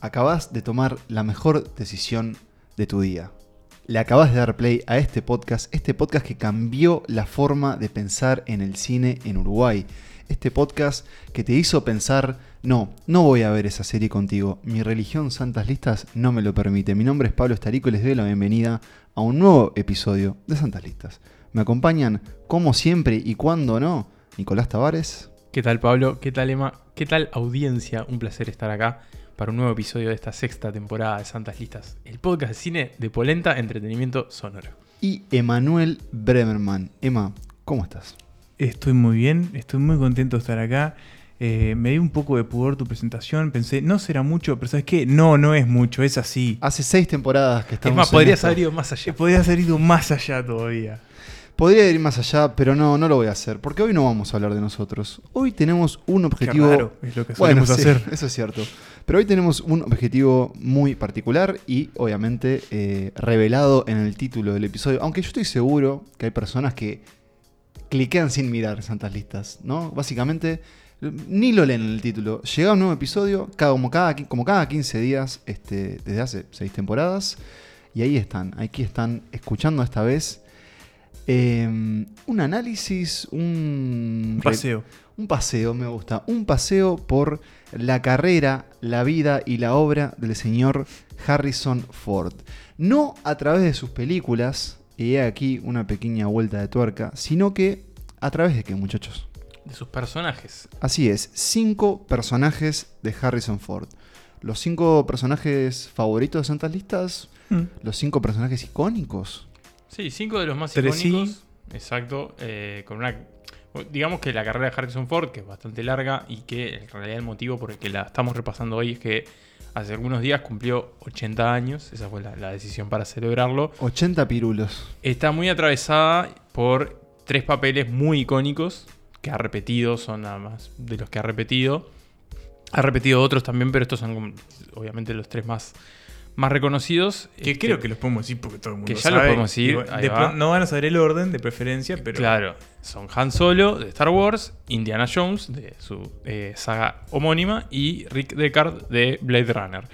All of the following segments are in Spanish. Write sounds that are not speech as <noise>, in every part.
acabas de tomar la mejor decisión de tu día. Le acabas de dar play a este podcast, este podcast que cambió la forma de pensar en el cine en Uruguay. Este podcast que te hizo pensar, no, no voy a ver esa serie contigo, mi religión Santas Listas no me lo permite. Mi nombre es Pablo Estarico y les doy la bienvenida a un nuevo episodio de Santas Listas. Me acompañan, como siempre y cuando no, Nicolás Tavares. ¿Qué tal Pablo? ¿Qué tal Emma? ¿Qué tal audiencia? Un placer estar acá para un nuevo episodio de esta sexta temporada de Santas Listas, el podcast de cine de Polenta Entretenimiento Sonoro. Y Emanuel Bremerman. Emma, ¿cómo estás? Estoy muy bien, estoy muy contento de estar acá. Eh, me dio un poco de pudor tu presentación, pensé, no será mucho, pero ¿sabes qué? No, no es mucho, es así. Hace seis temporadas que estamos Es más, podrías haber ido más allá. Podría haber ido más allá todavía. Podría ir más allá, pero no, no lo voy a hacer, porque hoy no vamos a hablar de nosotros. Hoy tenemos un objetivo... Raro, es lo que Bueno, solemos sí, hacer. <laughs> eso es cierto. Pero hoy tenemos un objetivo muy particular y obviamente eh, revelado en el título del episodio. Aunque yo estoy seguro que hay personas que cliquean sin mirar Santas Listas, ¿no? Básicamente, ni lo leen en el título. Llega un nuevo episodio, cada, como, cada, como cada 15 días, este, desde hace 6 temporadas. Y ahí están, aquí están escuchando esta vez eh, un análisis, un... Un paseo. Un paseo, me gusta. Un paseo por la carrera, la vida y la obra del señor Harrison Ford. No a través de sus películas, y he aquí una pequeña vuelta de tuerca, sino que a través de qué, muchachos. De sus personajes. Así es, cinco personajes de Harrison Ford. Los cinco personajes favoritos de Santas Listas, Mm. los cinco personajes icónicos. Sí, cinco de los más Tres sí. icónicos. Exacto. eh, con una. Digamos que la carrera de Harrison Ford, que es bastante larga y que en realidad el motivo por el que la estamos repasando hoy es que hace algunos días cumplió 80 años. Esa fue la, la decisión para celebrarlo. 80 pirulos. Está muy atravesada por tres papeles muy icónicos que ha repetido, son nada más de los que ha repetido. Ha repetido otros también, pero estos son obviamente los tres más, más reconocidos. Que Este, creo que los podemos decir porque todo el mundo que ya lo sabe. podemos decir, Igual, ahí de va. pronto no van a saber el orden de preferencia, pero. Claro, son Han Solo de Star Wars, Indiana Jones de su eh, saga homónima y Rick Deckard de Blade Runner.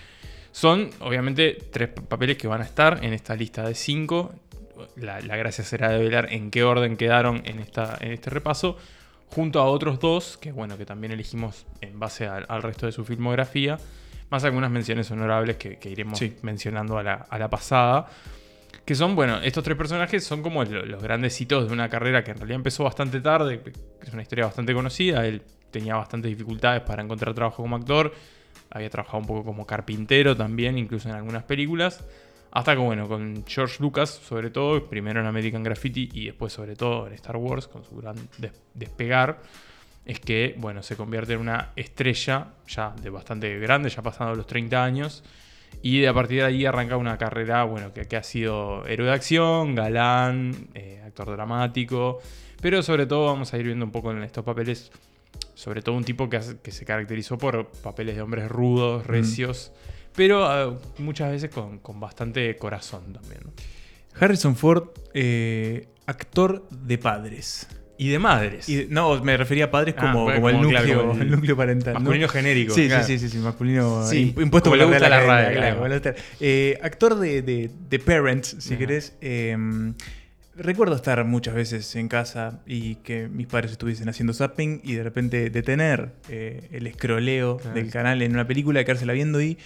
Son obviamente tres papeles que van a estar en esta lista de cinco. La, la gracia será develar en qué orden quedaron en, esta, en este repaso, junto a otros dos que bueno que también elegimos en base al resto de su filmografía, más algunas menciones honorables que, que iremos Sí. mencionando a la, a la pasada. Que son, bueno, estos tres personajes son como lo- los grandes hitos de una carrera que en realidad empezó bastante tarde, es una historia bastante conocida. Él tenía bastantes dificultades para encontrar trabajo como actor. Había trabajado un poco como carpintero también, incluso en algunas películas. Hasta que, bueno, con George Lucas, sobre todo, primero en American Graffiti y después, sobre todo, en Star Wars, con su gran des- despegar, es que, bueno, se convierte en una estrella ya de bastante grande, ya pasando los 30 años. Y a partir de ahí arranca una carrera, bueno, que, que ha sido héroe de acción, galán, eh, actor dramático. Pero sobre todo vamos a ir viendo un poco en estos papeles, sobre todo un tipo que, que se caracterizó por papeles de hombres rudos, recios, pero ah, muchas veces con, con bastante corazón también. ¿no? Harrison Ford, eh, actor de padres. Y de madres. Y de- no, me refería a padres Ah, como, el, claro, núcleo, el núcleo parental. ¿no? masculino genérico. Sí, claro. sí, sí, sí, masculino Sí, imp- impuesto por la la Academia, RAE, claro. Eh, actor de, de, de Parents, si Ajá. querés. eh, recuerdo estar muchas veces en casa y que mis padres estuviesen haciendo zapping y de repente detener eh, el escroleo del canal en una película, quedársela viendo y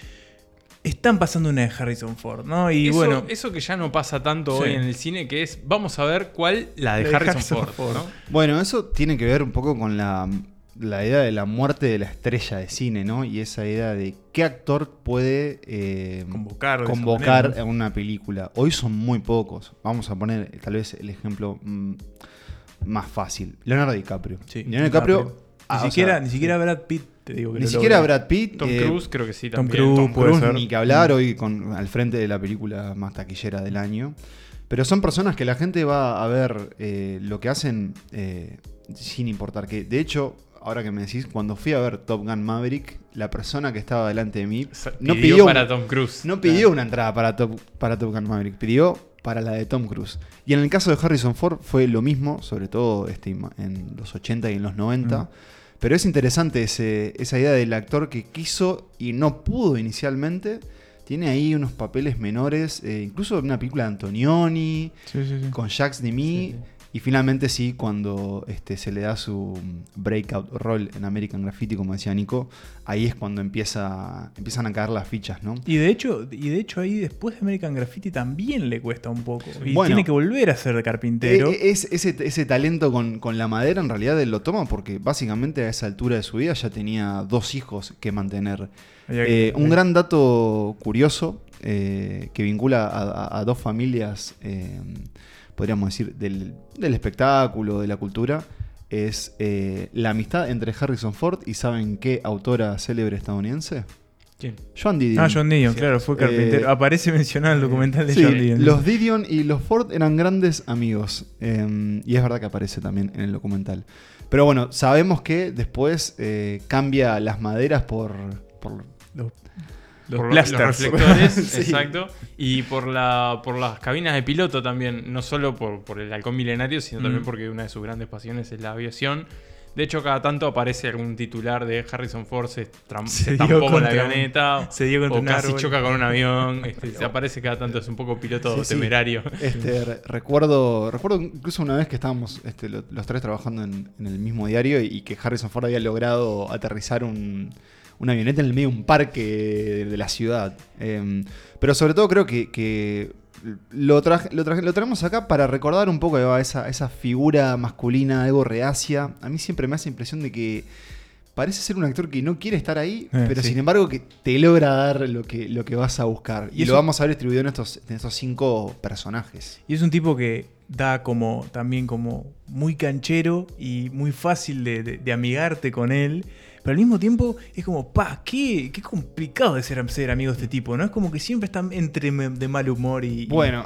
están pasando una de Harrison Ford, ¿no? Y eso, bueno, eso que ya no pasa tanto Sí. hoy en el cine, que es, vamos a ver cuál, la de La de Harrison, Harrison Ford. Ford. ¿no? Bueno, eso tiene que ver un poco con la, la idea de la muerte de la estrella de cine, ¿no? Y esa idea de qué actor puede eh, convocar. convocar a una película. Hoy son muy pocos. Vamos a poner eh, tal vez el ejemplo mm, más fácil. Leonardo DiCaprio. Sí, Leonardo DiCaprio... Ni ah, siquiera, sea, ni siquiera Brad Pitt, te digo que ni lo siquiera logra. Brad Pitt. Tom eh, Cruise creo que sí Tom también. Cruise, Tom puede Cruise ser. ni que hablar hoy con, al frente de la película más taquillera del año. Pero son personas que la gente va a ver eh, lo que hacen eh, sin importar que. De hecho, ahora que me decís, cuando fui a ver Top Gun Maverick, la persona que estaba delante de mí no pidió pidió, para Tom Cruise. no pidió una entrada para Top, para Top Gun Maverick, pidió para la de Tom Cruise. Y en el caso de Harrison Ford fue lo mismo, sobre todo este, en los 80 y en los 90. Mm. Pero es interesante ese- esa idea del actor que quiso y no pudo inicialmente. Tiene ahí unos papeles menores, eh, incluso en una película de Antonioni, Sí, sí, sí. con Jacques Demy. Y finalmente sí, cuando este, se le da su breakout role en American Graffiti, como decía Nico, ahí es cuando empieza, empiezan a caer las fichas, ¿no? Y de hecho, y de hecho ahí después de American Graffiti también le cuesta un poco. Y Bueno. tiene que volver a ser de carpintero. Eh, es, ese, ese talento con, con la madera en realidad él lo toma porque básicamente a esa altura de su vida ya tenía dos hijos que mantener. Eh, un gran dato curioso eh, que vincula a, a- a dos familias, eh, podríamos decir, del, del espectáculo, de la cultura, es eh, la amistad entre Harrison Ford y ¿saben qué autora célebre estadounidense? ¿Quién? Joan Didion. Ah, John Dion, Sí. claro, fue carpintero. Eh, Aparece mencionado en el documental de Sí, John Dion. los Didion y los Ford eran grandes amigos. eh, y es verdad que aparece también en el documental. Pero bueno, sabemos que después eh, cambia las maderas por, por Los, los por <laughs> reflectores, Sí. exacto. Y por la por las cabinas de piloto también, no solo por, por el halcón milenario, sino también Mm. porque una de sus grandes pasiones es la aviación. De hecho, cada tanto aparece algún titular de Harrison Ford se, Se con la un- avioneta. se dio contra o un casi árbol. choca con un avión. <laughs> este, se aparece cada tanto, es un poco piloto Sí, sí. temerario. Este, re- recuerdo, recuerdo incluso una vez que estábamos este, lo- los tres trabajando en, en el mismo diario y, y que Harrison Ford había logrado aterrizar un, una avioneta en el medio de un parque de, la ciudad. Em, pero sobre todo creo que, que lo, traje- lo, traje- lo traemos acá para recordar un poco a esa, esa figura masculina, algo reacia. A mí siempre me hace impresión de que parece ser un actor que no quiere estar ahí, Eh, pero sí. sin embargo que te logra dar lo que, lo que vas a buscar. Y, Y lo vamos a ver distribuido en estos, en estos cinco personajes. Y es un tipo que da como también como muy canchero y muy fácil de, de- de amigarte con él. Pero al mismo tiempo es como, pa, qué, qué complicado de ser, ser amigo de este tipo, ¿no? Es como que siempre está entre de mal humor y. y- Bueno,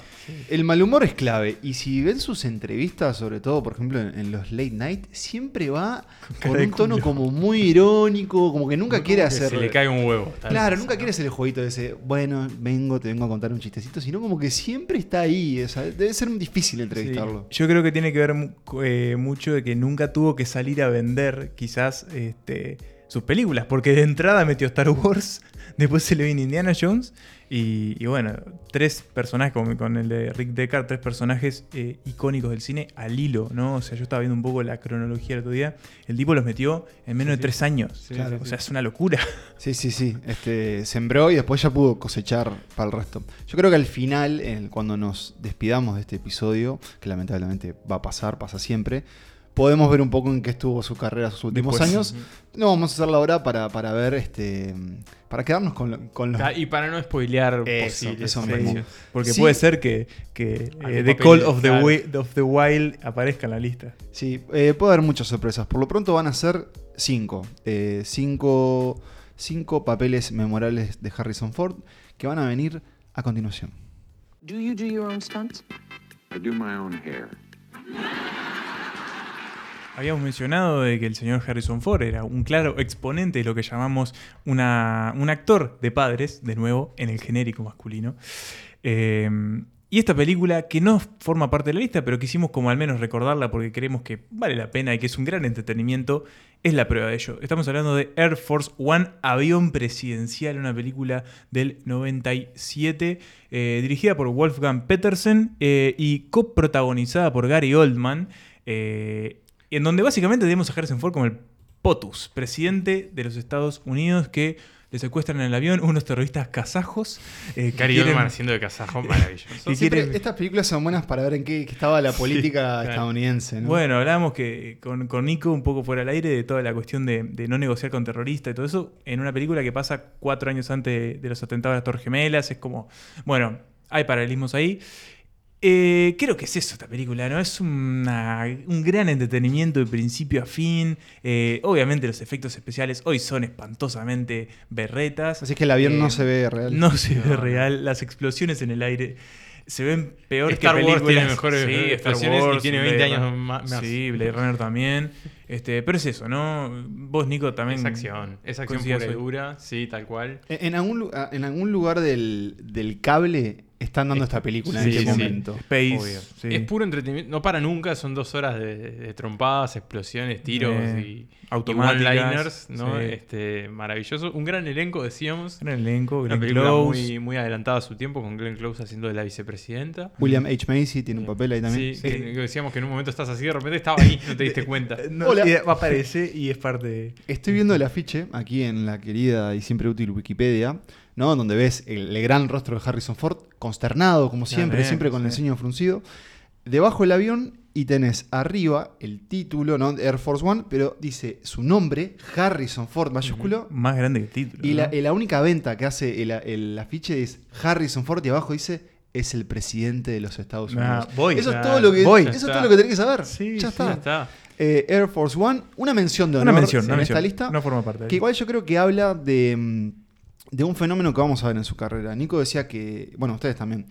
el mal humor es clave. Y si ven sus entrevistas, sobre todo, por ejemplo, en, en los late night, siempre va con un tono como muy irónico, como que nunca quiere hacer. Se le cae un huevo. Claro, vez, nunca ¿no? quiere hacer el jueguito de ese, bueno, vengo, te vengo a contar un chistecito, sino como que siempre está ahí. o sea, debe ser difícil entrevistarlo. Yo creo que tiene que ver eh, mucho de que nunca tuvo que salir a vender quizás este, sus películas, porque de entrada metió Star Wars, <laughs> después se le vino Indiana Jones y, y bueno, tres personajes, como con el de Rick Deckard, tres personajes eh, icónicos del cine al hilo, ¿no? O sea, yo estaba viendo un poco la cronología el otro día, el tipo los metió en menos Sí, de sí. tres años. Sí, Claro, o sea, sí. es una locura. <laughs> Sí, sí, sí. Este, sembró y después ya pudo cosechar para el resto. Yo creo que al final, cuando nos despidamos de este episodio, que lamentablemente va a pasar, pasa siempre, podemos ver un poco en qué estuvo su carrera sus últimos Después. años. No vamos a hacerla ahora para, para ver, este, para quedarnos con, lo- con los... Ah, Y para no spoilear Eso, posibles eso mismo. Porque Sí. puede ser que, que eh, The Call of the, claro. Of the Wild aparezca en la lista. Sí, eh, puede haber muchas sorpresas. Por lo pronto van a ser cinco. Eh, cinco, cinco papeles memorables de Harrison Ford que van a venir a continuación. Do you do your own stunts? I do my own hair. Habíamos mencionado de que el señor Harrison Ford era un claro exponente de lo que llamamos una- un actor de padres, de nuevo, en el genérico masculino. Eh, y esta película, que no forma parte de la lista, pero quisimos como al menos recordarla porque creemos que vale la pena y que es un gran entretenimiento, es la prueba de ello. Estamos hablando de Air Force One, Avión Presidencial, una película del 97, eh, dirigida por Wolfgang Petersen eh, y coprotagonizada por Gary Oldman. eh, en donde básicamente tenemos a Harrison Ford como el POTUS, presidente de los Estados Unidos, que le secuestran en el avión unos terroristas kazajos. eh, que Gary quieren- haciendo de kazajo, maravilloso. Y Siempre estas películas son buenas para ver en qué, qué estaba la política claro. estadounidense. ¿no? Bueno, hablábamos que con, con Nico un poco fuera del aire de toda la cuestión de, de no negociar con terroristas y todo eso, en una película que pasa cuatro años antes de los atentados de las Torres Gemelas, es como, bueno, hay paralelismos ahí. Eh, creo que es eso esta película, ¿no? Es una- un gran entretenimiento de principio a fin. Eh, obviamente los efectos especiales hoy son espantosamente berretas. Así que el avión Eh, no se ve real. No se ve real. Las explosiones en el aire se ven peor Star que Wars películas. tiene mejores Sí, Star explosiones y Wars, tiene Blade 20 Runner. años más. Sí, Blade Runner también. Este, pero es eso, ¿no? Vos, Nico, también. Es acción. Es acción pura y dura. Sí, tal cual. En, en algún, ah, en algún lugar del, del cable están dando Es- esta película sí, en este sí. momento. Space. Obvio. sí. Es puro entretenimiento. No para nunca, son dos horas de, de trompadas, explosiones, tiros Eh, y, automáticas, y one-liners, ¿no? sí. Este, maravilloso. Un gran elenco, decíamos. Gran elenco, Una Glenn película Close. muy, muy adelantada a su tiempo, con Glenn Close haciendo de la vicepresidenta. William H. Macy tiene un papel ahí también. Sí, que, decíamos que en un momento estás así, de repente estaba ahí, no te diste cuenta. <laughs> No, Hola. y <laughs> aparece y es parte de... Estoy viendo el afiche aquí en la querida y siempre útil Wikipedia, ¿no? Donde ves el, el gran rostro de Harrison Ford, consternado como siempre, siempre con el sí. ceño fruncido. Debajo del avión y tenés arriba el título, ¿no? Air Force One, pero dice su nombre, Harrison Ford mayúsculo. Más grande que el título. Y la, la única venta que hace el, el afiche es Harrison Ford y abajo dice es el presidente de los Estados Ah, Unidos. voy. eso es todo lo que voy. eso es todo lo que tenés que saber. Sí, ya sí, está. Ya está. Eh, Air Force One, una mención de honor Una mención, una en mención. esta lista. No forma parte de Que igual yo creo que habla de, mm, de un fenómeno que vamos a ver en su carrera. Nico decía que, bueno, ustedes también,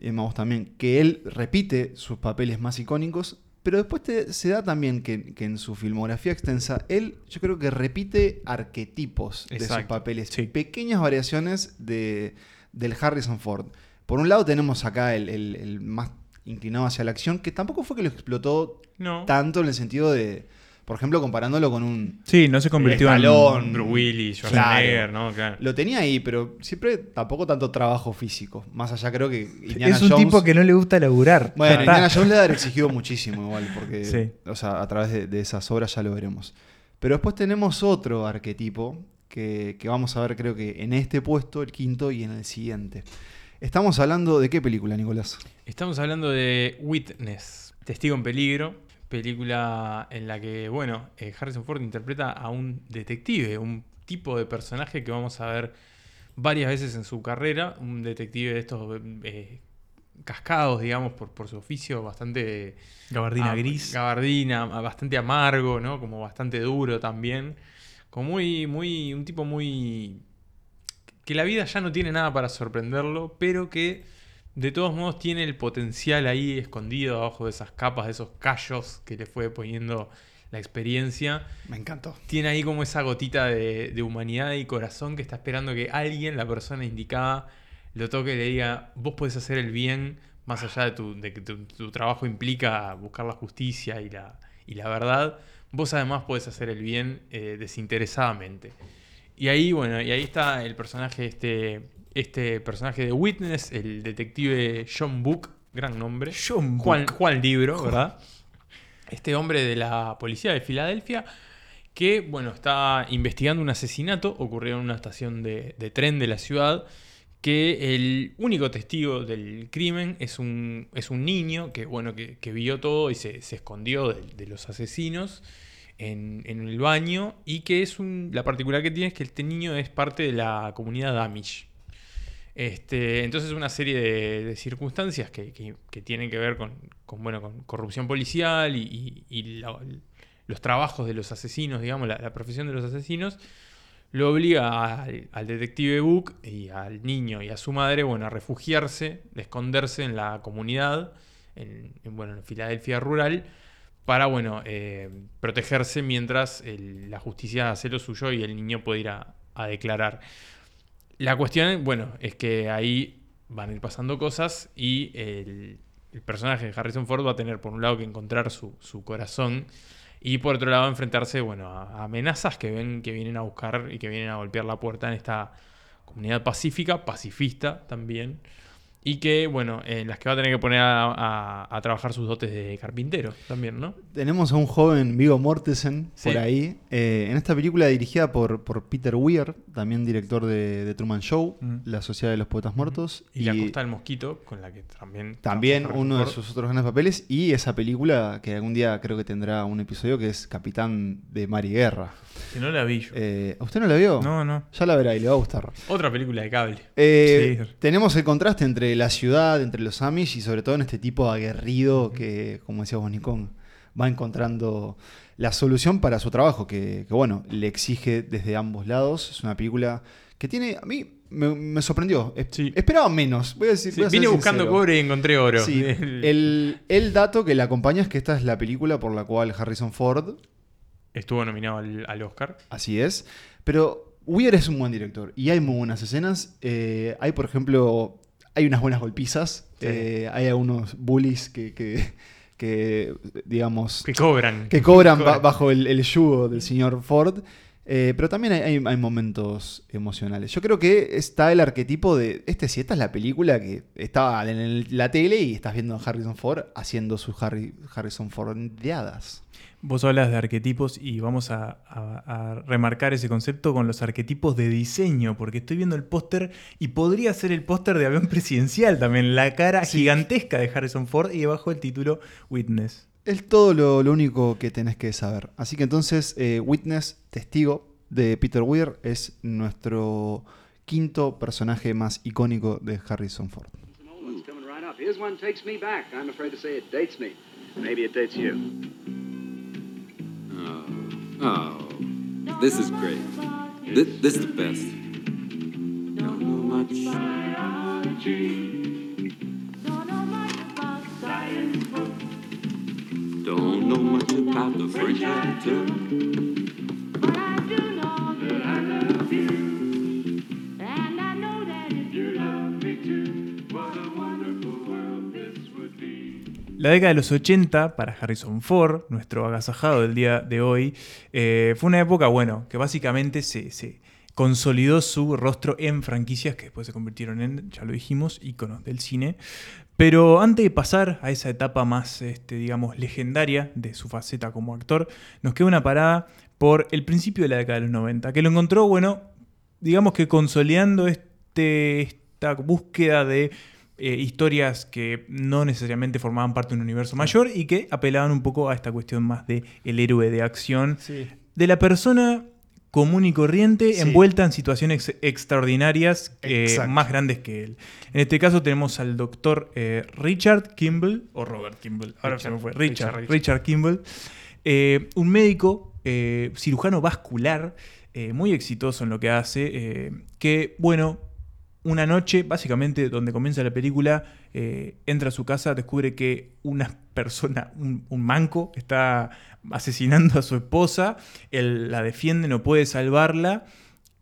Emma, vos también, que él repite sus papeles más icónicos, pero después te- se da también que, que en su filmografía extensa, él yo creo que repite arquetipos de sus papeles, sí. pequeñas variaciones de, del Harrison Ford. Por un lado tenemos acá el, el- el más inclinado hacia la acción, que tampoco fue que lo explotó No. tanto en el sentido de, por ejemplo, comparándolo con un... Sí, no se convirtió Stallone. en... Bruce Willis, Schwarzenegger, ¿no? Claro. Lo tenía ahí, pero siempre tampoco tanto trabajo físico. Más allá creo que Indiana Es un Jones- tipo que no le gusta laburar. Bueno, está. Indiana Jones le ha exigido muchísimo igual, porque Sí. o sea, a través de, de esas obras ya lo veremos. Pero después tenemos otro arquetipo que, que vamos a ver creo que en este puesto, el quinto, y en el siguiente. Estamos hablando de qué película, Nicolás. Estamos hablando de Witness, Testigo en Peligro, película en la que, bueno, eh, Harrison Ford interpreta a un detective, un tipo de personaje que vamos a ver varias veces en su carrera, un detective de estos eh, cascados, digamos, por, por su oficio, bastante... Gabardina gris. Gabardina, bastante amargo, ¿no? Como bastante duro también. Como muy, muy, un tipo muy... que la vida ya no tiene nada para sorprenderlo, pero que de todos modos tiene el potencial ahí escondido abajo de esas capas, de esos callos que le fue poniendo la experiencia. Me encantó. Tiene ahí como esa gotita de, de humanidad y corazón que está esperando que alguien, la persona indicada, lo toque y le diga, vos podés hacer el bien más allá de, tu, de que tu, tu trabajo implica buscar la justicia y la, y la verdad, vos además podés hacer el bien eh, desinteresadamente. Y ahí, bueno, y ahí está el personaje, este, este personaje de Witness, el detective John Book, gran nombre. John Book. Juan Libro, ¿verdad? Este hombre de la policía de Filadelfia que, bueno, está investigando un asesinato ocurrido en una estación de, de tren de la ciudad, que el único testigo del crimen es un, es un niño que, bueno, que, que vio todo y se, se escondió de, de los asesinos en, en el baño y que es un, la particularidad que tiene es que este niño es parte de la comunidad Amish. Este, entonces una serie de, circunstancias que, tienen que ver con, bueno, con corrupción policial y, los trabajos de los asesinos, digamos, la, profesión de los asesinos, lo obliga al, detective Book y al niño y a su madre, bueno, a refugiarse, a esconderse en la comunidad, en, en, bueno, en Filadelfia rural, para, bueno, eh, protegerse mientras la justicia hace lo suyo y el niño puede ir a declarar. La cuestión, bueno, es que ahí van a ir pasando cosas y el, el personaje de Harrison Ford va a tener por un lado que encontrar su, su corazón y por otro lado enfrentarse, bueno, a, amenazas que ven que vienen a buscar y que vienen a golpear la puerta en esta comunidad pacífica, pacifista también, y que, bueno, en las que va a tener que poner a, a- a trabajar sus dotes de carpintero también, ¿no? Tenemos a un joven Vigo Mortensen Sí. por ahí. eh, en esta película dirigida por, por Peter Weir, también director de, de Truman Show, Mm. La Sociedad de los Poetas Muertos. Y, La Costa del Mosquito, con la que también... También uno de sus otros grandes papeles. Y esa película que algún día creo que tendrá un episodio que es Capitán de Mar y Guerra. Que no la vi yo. Eh, ¿Usted no la vio? No, no. Ya la verá y le va a gustar. Otra película de cable. Eh, Sí. Tenemos el contraste entre la ciudad, entre los Amish y sobre todo en este tipo aguerrido que, como decía vos, Nicón, va encontrando la solución para su trabajo, que, que, bueno, le exige desde ambos lados. Es una película que tiene, a mí me, me sorprendió. Sí. Esperaba menos, voy a decir. Sí, voy a ser vine buscando sincero. cobre y encontré oro. Sí, El- <laughs> el, el dato que la acompaña es que esta es la película por la cual Harrison Ford Estuvo nominado al, al Oscar. Así es. Pero Weir es un buen director y hay muy buenas escenas. Eh, hay, por ejemplo, hay unas buenas golpizas. Sí. eh, hay algunos bullies que, que- que, digamos, Que cobran. que cobran <laughs> ba- Cobran. bajo el, el yugo del señor Ford. Eh, pero también hay, hay- hay momentos emocionales. Yo creo que está el arquetipo de. Este sí, esta es la película que estaba en el- la tele y estás viendo a Harrison Ford haciendo sus Harry, Harrison Fordeadas. Vos hablas de arquetipos y vamos a, a- a remarcar ese concepto con los arquetipos de diseño, porque estoy viendo el póster y podría ser el póster de avión <laughs> presidencial también, la cara gigantesca de Harrison Ford y debajo el título Witness. Es todo lo, lo único que tenés que saber. Así que entonces, eh, Witness, testigo de Peter Weir, es nuestro quinto personaje más icónico de Harrison Ford. Oh, Oh, this is great. This, this is the best. Don't know much. Don't know much about the French attitude. La década de los 80 para Harrison Ford, nuestro agasajado del día de hoy, eh, fue una época, bueno, que básicamente se, consolidó su rostro en franquicias que después se convirtieron en, ya lo dijimos, íconos del cine. Pero antes de pasar a esa etapa más, este, digamos, legendaria de su faceta como actor, nos queda una parada por el principio de la década de los 90, que lo encontró, bueno, digamos que consolidando este, esta búsqueda de eh, historias que no necesariamente formaban parte de un universo mayor y que apelaban un poco a esta cuestión más de el héroe de acción, de la persona común y corriente Sí. envuelta en situaciones ex- extraordinarias eh, más grandes que él. En este caso tenemos al doctor eh, Richard Kimball, o Robert Kimball, ahora Richard, se me fue, Richard, Richard, Richard. Richard Kimball, eh, un médico cirujano vascular muy exitoso en lo que hace, que, bueno, una noche, básicamente donde comienza la película, eh, entra a su casa, descubre que una persona, un, un manco, está asesinando a su esposa, él la defiende, no puede salvarla,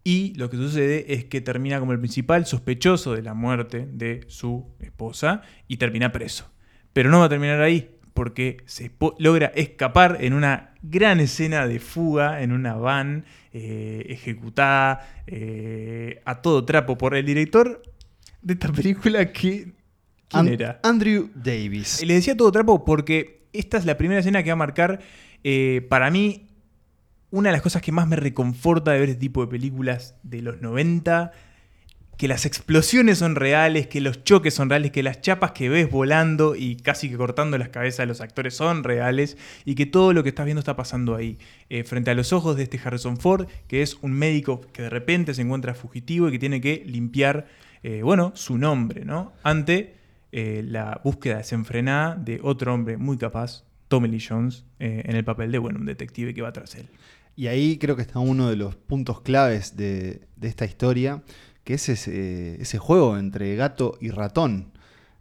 y lo que sucede es que termina como el principal sospechoso de la muerte de su esposa y termina preso. Pero no va a terminar ahí, porque se logra escapar en una gran escena de fuga en una van eh, ejecutada eh, a todo trapo por el director de esta película que... ¿Quién era? Andrew Davis. Le decía todo trapo porque esta es la primera escena que va a marcar eh, para mí una de las cosas que más me reconforta de ver este tipo de películas de los 90. Que las explosiones son reales, que los choques son reales, que las chapas que ves volando y casi que cortando las cabezas de los actores son reales y que todo lo que estás viendo está pasando ahí, eh, frente a los ojos de este Harrison Ford, que es un médico que de repente se encuentra fugitivo y que tiene que limpiar, eh, bueno, su nombre, ¿no? Ante eh, la búsqueda desenfrenada de otro hombre muy capaz, Tommy Lee Jones, en el papel de, bueno, un detective que va tras él. Y ahí creo que está uno de los puntos claves de esta historia, que es ese, ese juego entre gato y ratón.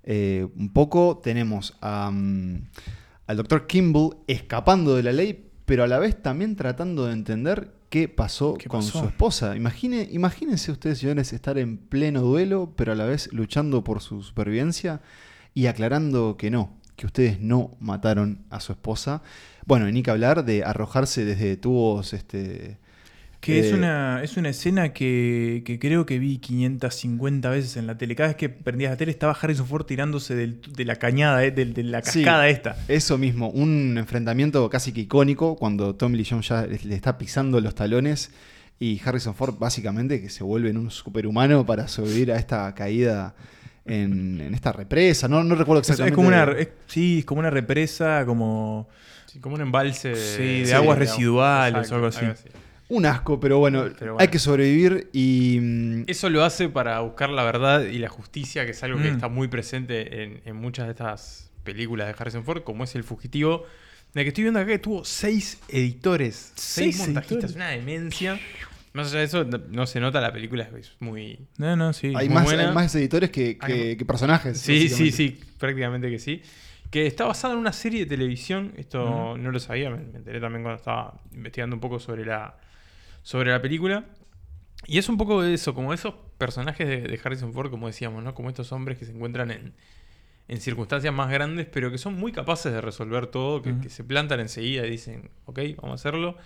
Eh, un poco tenemos a, mm, al doctor Kimball escapando de la ley, pero a la vez también tratando de entender qué pasó ¿Qué con pasó? su esposa. Imagine, imagínense ustedes, señores, estar en pleno duelo, pero a la vez luchando por su supervivencia y aclarando que no, que ustedes no mataron a su esposa. Bueno, y ni que hablar de arrojarse desde tubos, este... Que es, eh, una, es una escena que, que creo que vi 550 veces en la tele. Cada vez que prendías la tele estaba Harrison Ford tirándose del- de la cañada, eh, del- de, la Sí. cascada esta. Eso mismo, un enfrentamiento casi que icónico cuando Tommy Lee Jones ya le le está pisando los talones y Harrison Ford básicamente que se vuelve en un superhumano para sobrevivir a esta caída en, en esta represa. No, no recuerdo Es, es exactamente. como una, es- sí, es como una represa, como... Sí, como un embalse de, Sí, de Sí, aguas de- residuales exacto, o algo así. Un asco, pero bueno, Pero bueno. hay que sobrevivir y... mm, Eso lo hace para buscar la verdad y la justicia, que es algo que Mm. está muy presente en, en muchas de estas películas de Harrison Ford, como es El Fugitivo, de que estoy viendo acá que tuvo seis editores, seis, Seis montajistas, editores. una demencia. Más allá de eso, no, se nota la película, es muy... No, no, sí. hay, más, hay más editores que, que- Hay- que personajes. Sí, sí, sí, prácticamente que sí. Que está basada en una serie de televisión, esto no lo sabía, me, me enteré también cuando estaba investigando un poco sobre la, sobre la película. Y es un poco de eso, como esos personajes de, de Harrison Ford, como decíamos, ¿no? Como estos hombres que se encuentran en, en circunstancias más grandes, pero que son muy capaces de resolver todo, que, se plantan enseguida y dicen, ok, vamos a hacerlo.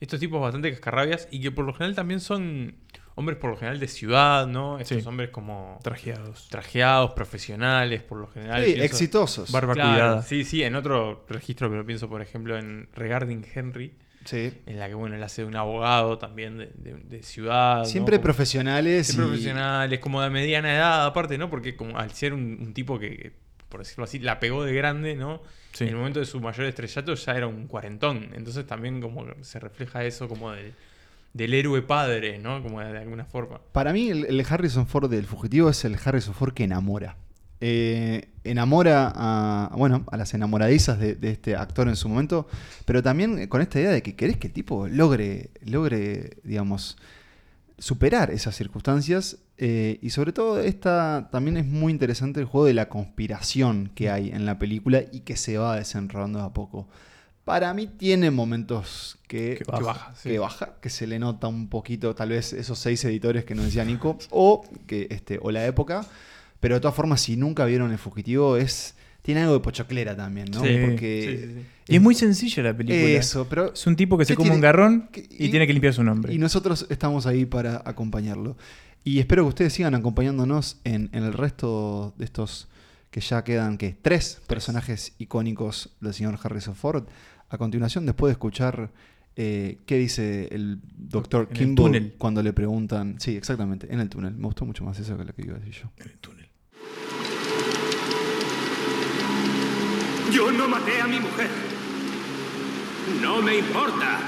Estos tipos bastante cascarrabias y que por lo general también son hombres por lo general de ciudad, ¿no? Estos Sí. hombres como Trajeados. trajeados, profesionales, por lo general. Sí, exitosos. Barba Claro. Sí, sí, en otro registro, pero pienso, por ejemplo, en Regarding Henry, Sí. en la que, bueno, él hace de un abogado también de, de- de ciudad. ¿no? Siempre Como- profesionales. Siempre y- profesionales, como de mediana edad, aparte, ¿no? Porque como al ser un, un tipo que, por decirlo así, la pegó de grande, ¿no? Sí. En el momento de su mayor estrellato ya era un cuarentón. Entonces también como se refleja eso como del, del héroe padre, ¿no? Como de, de alguna forma. Para mí, el, el Harrison Ford del fugitivo es el Harrison Ford que enamora. Eh, enamora a, bueno, a las enamoradizas de, de este actor en su momento, pero también con esta idea de que querés que el tipo logre, logre digamos, superar esas circunstancias. eh, y sobre todo, esta también es muy interesante el juego de la conspiración que hay en la película y que se va desenrollando de a poco. Para mí tiene momentos que, Que Que baja, baja, sí. que baja, que se le nota un poquito, tal vez esos seis editores que nos decía Nico, o, que, este, o la época. Pero de todas formas, si nunca vieron El Fugitivo, es tiene algo de pochoclera también, ¿no? Sí, Porque Sí, sí, sí. Y es muy sencilla la película. eso, pero Es un tipo que se ¿Qué come un garrón y, tiene que limpiar su nombre. Y nosotros estamos ahí para acompañarlo. Y espero que ustedes sigan acompañándonos en, en el resto de estos que ya quedan, que tres personajes icónicos del señor Harrison Ford. A continuación, después de escuchar eh, qué dice el doctor Kimball cuando le preguntan. Sí, exactamente, en el túnel. Me gustó mucho más eso que lo que iba a decir yo. En el túnel. Yo no maté a mi mujer. No me importa.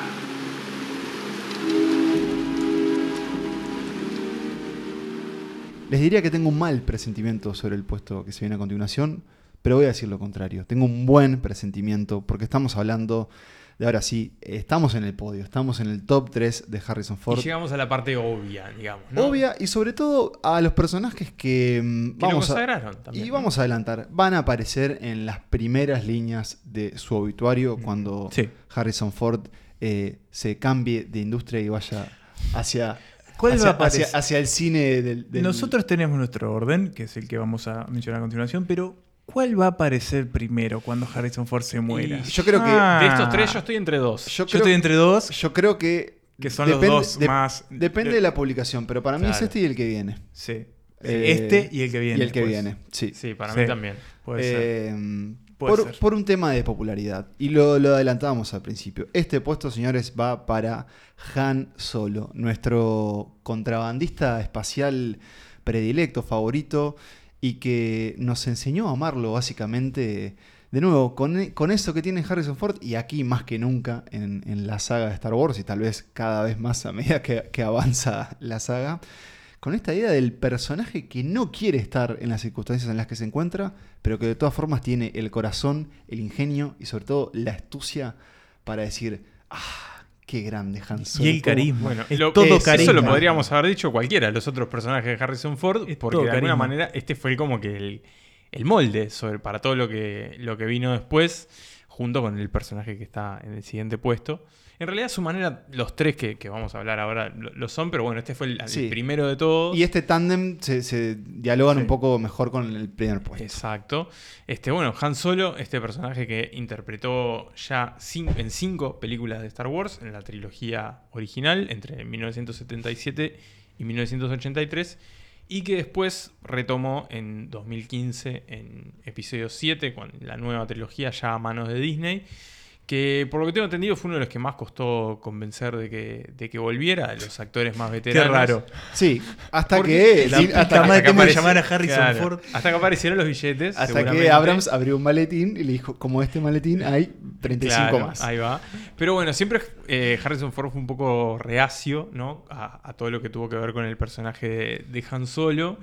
Les diría que tengo un mal presentimiento sobre el puesto que se viene a continuación, pero voy a decir lo contrario. Tengo un buen presentimiento porque estamos hablando de ahora sí, estamos en el podio, estamos en el top 3 de Harrison Y Ford. llegamos a la parte obvia, digamos. ¿no? Obvia y sobre todo a los personajes que mm, Que vamos lo a, consagraron también. y ¿no? vamos a adelantar, van a aparecer en las primeras líneas de su obituario cuando Sí. Harrison Ford eh, se cambie de industria y vaya hacia, ¿Cuál hacia, va a aparecer? hacia- hacia el cine del, del- Nosotros tenemos nuestro orden, que es el que vamos a mencionar a continuación, pero ¿cuál va a aparecer primero cuando Harrison Ford se muera? Y yo creo que De estos tres yo estoy entre dos. Yo estoy entre dos, Yo creo que. que son los depende- dos de- más... Depende de la publicación, pero para mí es este y el que viene. Sí. Eh, este y el que viene. Y el que viene, sí. Sí, para Sí. mí también. Puede ser. Puede por, ser. por un tema de popularidad. Y lo, lo adelantábamos al principio. Este puesto, señores, va para Han Solo, nuestro contrabandista espacial predilecto, favorito, y que nos enseñó a amarlo básicamente. De nuevo, con, con eso que tiene Harrison Ford, y aquí más que nunca en, en la saga de Star Wars, y tal vez cada vez más a medida que, que avanza la saga, con esta idea del personaje que no quiere estar en las circunstancias en las que se encuentra, pero que de todas formas tiene el corazón, el ingenio y sobre todo la astucia para decir, ah, qué grande Han Solo. Y el carisma. Bueno, es lo- todo eso eso carisma. lo podríamos haber dicho cualquiera de los otros personajes de Harrison Ford, Es porque de alguna carisma. manera este fue como que el, el molde sobre, para todo lo que, lo que vino después, junto con el personaje que está en el siguiente puesto. En realidad, a su manera, los tres que, que vamos a hablar ahora lo, lo son, pero bueno, este fue el, el Sí. primero de todos. Y este tándem se, se dialogan Sí. un poco mejor con el primer puesto. Exacto. Este, bueno, Han Solo, este personaje que interpretó ya cin- en cinco películas de Star Wars, en la trilogía original, entre 1977 y 1983, y que después retomó en 2015 en episodio 7, con la nueva trilogía ya a manos de Disney. Que por lo que tengo entendido fue uno de los que más costó convencer de que, de que volviera, de los actores más Qué veteranos. raro. Sí, hasta Porque que, la hasta, hasta que llamar a Harrison Claro, Ford. Hasta que aparecieron los billetes. que seguramente. Abrams abrió un maletín y le dijo, como este maletín hay 35 Claro, más. Ahí va. Pero bueno, siempre eh, Harrison Ford fue un poco reacio, ¿no? A, a todo lo que tuvo que ver con el personaje de, de Han Solo.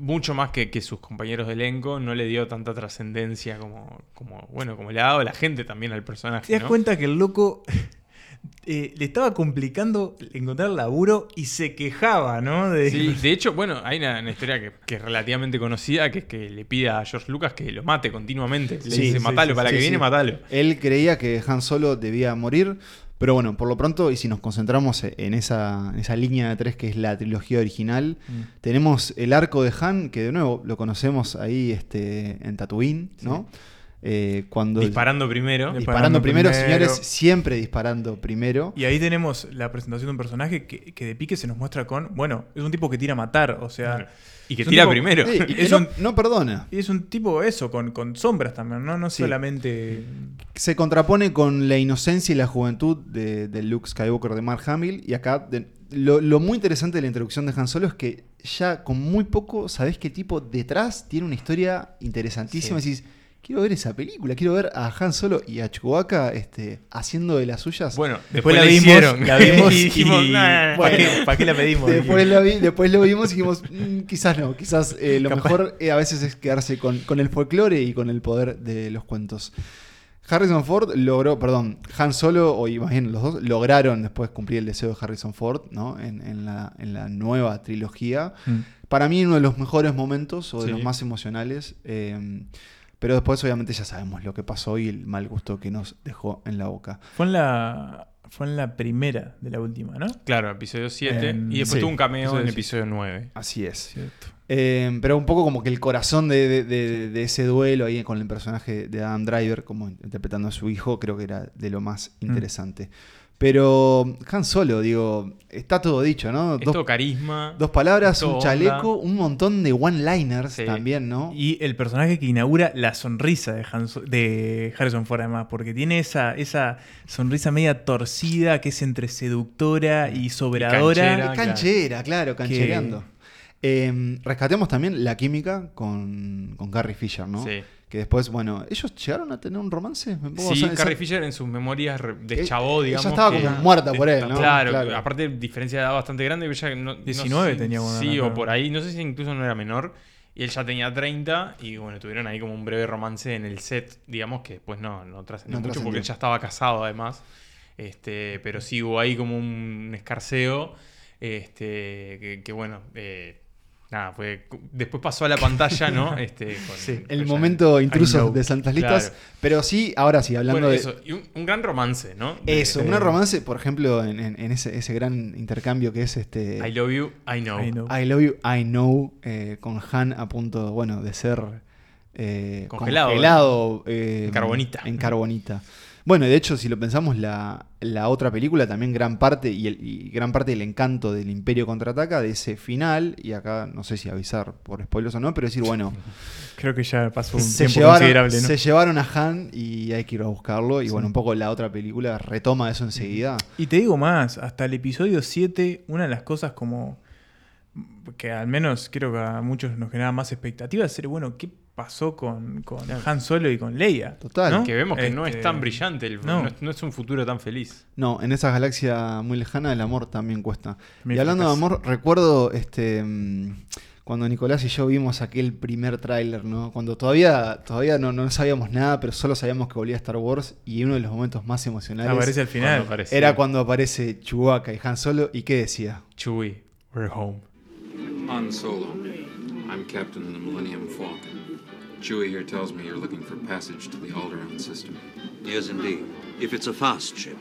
Mucho más que, que sus compañeros de elenco, no le dio tanta trascendencia como, como, bueno, como le ha dado la gente también al personaje. ¿Te das ¿no? cuenta que el loco <laughs> eh, le estaba complicando encontrar laburo y se quejaba, ¿no? De, Sí, de hecho, bueno, hay una, una historia que, que es relativamente conocida, que es que le pide a George Lucas que lo mate continuamente. Le Sí, dice, sí, matalo, sí, para sí, que sí. viene, matalo. Él creía que Han Solo debía morir Pero bueno, por lo pronto, y si nos concentramos en esa, en esa línea de tres que es la trilogía original, Mm. tenemos el arco de Han, que de nuevo lo conocemos ahí este, en Tatooine, ¿no? Eh, cuando Disparando primero. Disparando disparando primero, primero. señores, siempre disparando primero. Y ahí tenemos la presentación de un personaje que, que de pique se nos muestra con, bueno, es un tipo que tira a matar, o sea... Y que tira tipo- primero. Sí, y <laughs> que Es no, un- no perdona. Y es un tipo eso, con, con sombras también, ¿no? No Sí. solamente... Se contrapone con la inocencia y la juventud de, de Luke Skywalker de Mark Hamill. Y acá, de- lo, lo muy interesante de la introducción de Han Solo es que ya con muy poco sabés qué tipo detrás tiene una historia interesantísima. Sí. Decís, quiero ver esa película, quiero ver a Han Solo y a Chewbacca este, haciendo de las suyas. Bueno, Después, después, la la vimos, hicieron. la vimos <laughs> y, dijimos, "Nah, nah, nah". ¿para, qué, para qué la pedimos? Después lo, vi- después lo vimos y dijimos, <laughs> "Mm, quizás no, quizás eh, lo Capaz. mejor eh, a veces es quedarse con, con el folclore y con el poder de los cuentos. Harrison Ford logró, perdón, Han Solo, o y más bien los dos, lograron después cumplir el deseo de Harrison Ford, ¿no? En, en la, en la nueva trilogía. Mm. Para mí uno de los mejores momentos o de Sí. los más emocionales. eh, pero después obviamente ya sabemos lo que pasó y el mal gusto que nos dejó en la boca. Fue en la fue en la primera de la última, ¿no? Claro, episodio 7. En- y después sí, tuvo un cameo en episodio episodio 9. Así es. Cierto. Eh, pero un poco como que el corazón de, de- de- de ese duelo ahí con el personaje de Adam Driver, como interpretando a su hijo, creo que era de lo más Mm. Pero Han Solo, digo, está todo dicho, ¿no? Es Dos, todo carisma. dos palabras, un onda. chaleco, un montón de one-liners Sí. también, ¿no? Y el personaje que inaugura la sonrisa de, Han So- de Harrison Ford, además, porque tiene esa, esa sonrisa media torcida que es entre seductora y sobradora. canchera. Claro, canchereando. Eh, rescatemos también la química con, con Carrie Fisher, ¿no? Sí. Que después, bueno, ¿ellos llegaron a tener un romance? Me Sí, o sea, Carrie esa- Fisher en sus memorias re- de Eh, chavo, ella digamos. estaba que- como muerta por él, ¿no? Claro, Claro. aparte diferencia de edad bastante grande. Ella no, no 19 sé- tenía cuando Sí, o por ahí. No sé si incluso no era menor. Y él ya tenía 30 y bueno, tuvieron ahí como un breve romance en el set, digamos, que después no, no trascendió No mucho trascendió. porque él ya estaba casado además. Este, pero sí hubo ahí como un escarceo. Este, que, que bueno, eh, nada, fue. Después pasó a la pantalla, ¿no? <laughs> Este, con- El con ya- momento intruso de Santas Listas. Claro. Pero sí, ahora sí, hablando Bueno, de. eso, y un, un gran romance, ¿no? De- Eso, de- un romance, por ejemplo, en, en- en ese, ese gran intercambio que es este. I love you, I know. I know. I love you, I know, eh, con Han a punto, bueno, de ser eh, Congelado, congelado, eh, En carbonita. En carbonita. Bueno, de hecho, si lo pensamos, la, la otra película también gran parte y, el, y gran parte del encanto del Imperio contraataca de ese final, y acá no sé si avisar por spoilers o no, pero decir, bueno, <laughs> Creo que ya pasó un tiempo llevaron, considerable, ¿no? se llevaron a Han y hay que ir a buscarlo, y bueno, un poco la otra película retoma eso enseguida. Y te digo más, hasta el episodio 7, una de las cosas como que al menos creo que a muchos nos genera más expectativas es ser, bueno, ¿qué pasó con, con Han Solo y con Leia? Total. ¿no? Que vemos que no es Este, tan brillante, el- no. no. es, no es un futuro tan feliz. No, en esa galaxia muy lejana el amor también cuesta. Me y hablando de amor, recuerdo este mm, cuando Nicolás y yo vimos aquel primer tráiler, ¿no? Cuando todavía, todavía no, no sabíamos nada, pero solo sabíamos que volvía Star Wars y uno de los momentos más emocionales Aparece al final. Cuando aparece era cuando aparece Chewbacca y Han Solo y qué decía. Chewie, we're home. Han Solo. I'm captain of the Millennium Falcon. Chewie here tells me you're looking for passage to the Alderaan system. Yes, indeed. If it's a fast ship.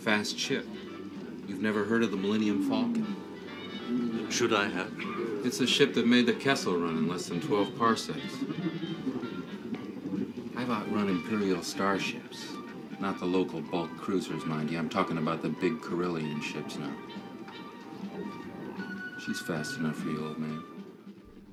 Fast ship. You've never heard of the Millennium Falcon? Should I have? It's the ship that made the Kessel run in less than 12 parsecs. I've outrun Imperial starships. Not the local bulk cruisers, mind you. I'm talking about the big Carillion ships now. She's fast enough for you, old man.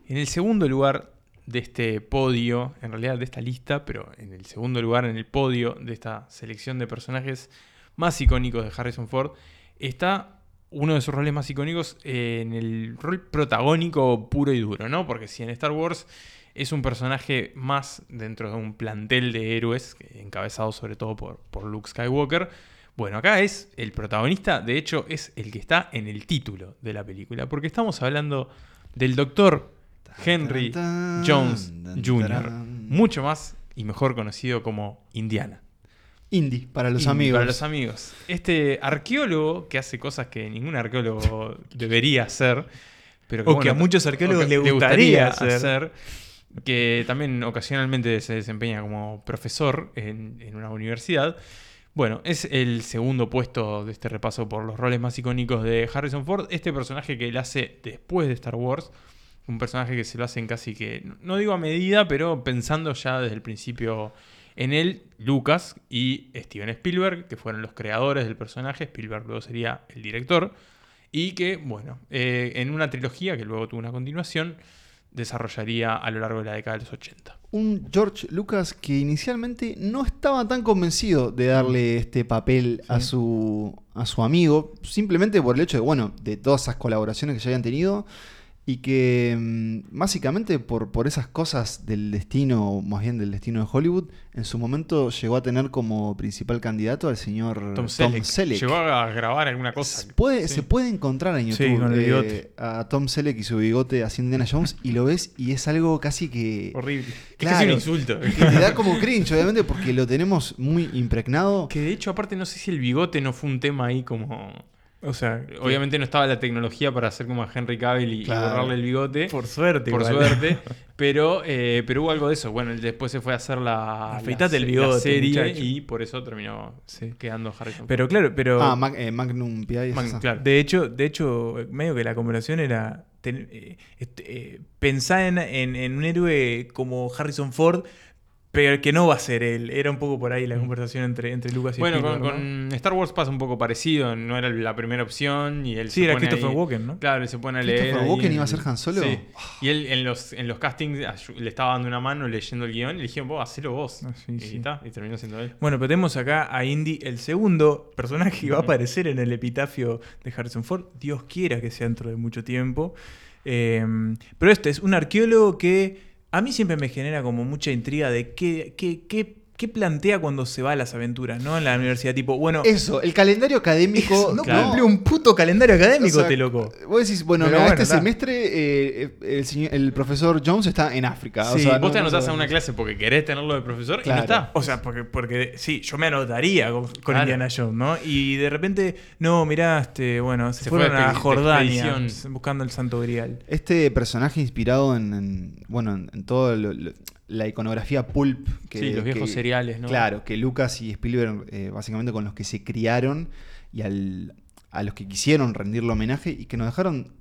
En el segundo lugar de este podio, en realidad de esta lista, pero en el segundo lugar en el podio de esta selección de personajes más icónicos de Harrison Ford, está uno de sus roles más icónicos en el rol protagónico puro y duro, ¿no? Porque si en Star Wars es un personaje más dentro de un plantel de héroes, encabezado sobre todo por, por Luke Skywalker, bueno, acá es el protagonista, de hecho es el que está en el título de la película, porque estamos hablando del doctor Henry Jones Jr., mucho más y mejor conocido como Indiana. Indie para los Indy, amigos. Para los amigos. Este arqueólogo que hace cosas que ningún arqueólogo <laughs> debería hacer, pero que, O que a muchos arqueólogos le gustaría hacer. que también ocasionalmente se desempeña como profesor en, en una universidad. Bueno, es el segundo puesto de este repaso por los roles más icónicos de Harrison Ford. Este personaje que él hace después de Star Wars. Un personaje que se lo hacen casi que, no digo a medida, pero pensando ya desde el principio en él, Lucas y Steven Spielberg, que fueron los creadores del personaje. Spielberg luego sería el director. Y que, bueno, eh, en una trilogía que luego tuvo una continuación, desarrollaría a lo largo de la década de los 80. Un George Lucas que inicialmente no estaba tan convencido de darle este papel a, su, a su amigo, simplemente por el hecho de, bueno, de todas esas colaboraciones que ya habían tenido y que mm, básicamente por, por esas cosas del destino, o más bien del destino de Hollywood, en su momento llegó a tener como principal candidato al señor Tom Selleck. Llegó a grabar alguna cosa. Puede, Sí. Se puede encontrar en Sí, YouTube con el eh, a Tom Selleck y su bigote haciendo Indiana Jones y lo ves y es algo casi que... Horrible. Claro, es casi un insulto. que te da como cringe, obviamente, porque lo tenemos muy impregnado. Que de hecho, aparte, no sé si el bigote no fue un tema ahí como. O sea, Obviamente no estaba la tecnología para hacer como a Henry Cavill y, borrarle el bigote. por suerte. por igual. suerte. <laughs> Pero, eh, pero hubo algo de eso. Bueno, él después se fue a hacer la, Afeitate la, el bigote, la serie muchacho. y por eso terminó Sí. quedando Harrison. Pero claro, pero. Ah, Mag- eh, Magnum P.I. claro. De hecho, de hecho, medio que la conversación era. ten- eh, este, eh, pensar en, en- en un héroe como Harrison Ford, pero que no va a ser él. Era un poco por ahí la conversación entre, entre Lucas y Bueno, con, Spielberg, ¿no? con Star Wars pasa un poco parecido. No era la primera opción y él Sí, se era pone Christopher ahí- Walken, ¿no? Claro, él se pone a leer. ¿Christopher Walken en- iba a ser Han Solo? Sí. Y él en los, en los castings le estaba dando una mano leyendo el guion y le dijeron, vos, hacelo vos. Ah, sí, y, sí. ta, y terminó siendo él. Bueno, pero tenemos acá a Indy, el segundo personaje que va a aparecer en el epitafio de Harrison Ford. Dios quiera que sea dentro de mucho tiempo. Eh, pero este es un arqueólogo que a mí siempre me genera como mucha intriga de qué, qué, qué, qué plantea cuando se va a las aventuras, ¿no? En la universidad, tipo, bueno, Eso, el calendario académico. no claro. cumple un puto calendario académico, O sea, te loco. Vos decís, bueno, Pero mira, bueno, este semestre eh, el, señor- el profesor Jones está en África. o Sí, sea, Vos no- te no anotás a sabemos. una clase porque querés tenerlo de profesor y no está. O sea, porque, porque sí, yo me anotaría con, con Claro. Indiana Jones, ¿no? Y de repente, no, mirá, este, bueno, se, Se fue fueron de a Jordania buscando el Santo Grial. Este personaje inspirado en, en- bueno, en, en todo lo- lo- la iconografía pulp. Que, Sí, los viejos que- cereales, ¿no? Claro, que Lucas y Spielberg, eh, básicamente con los que se criaron y al- a los que quisieron rendirle homenaje y que nos dejaron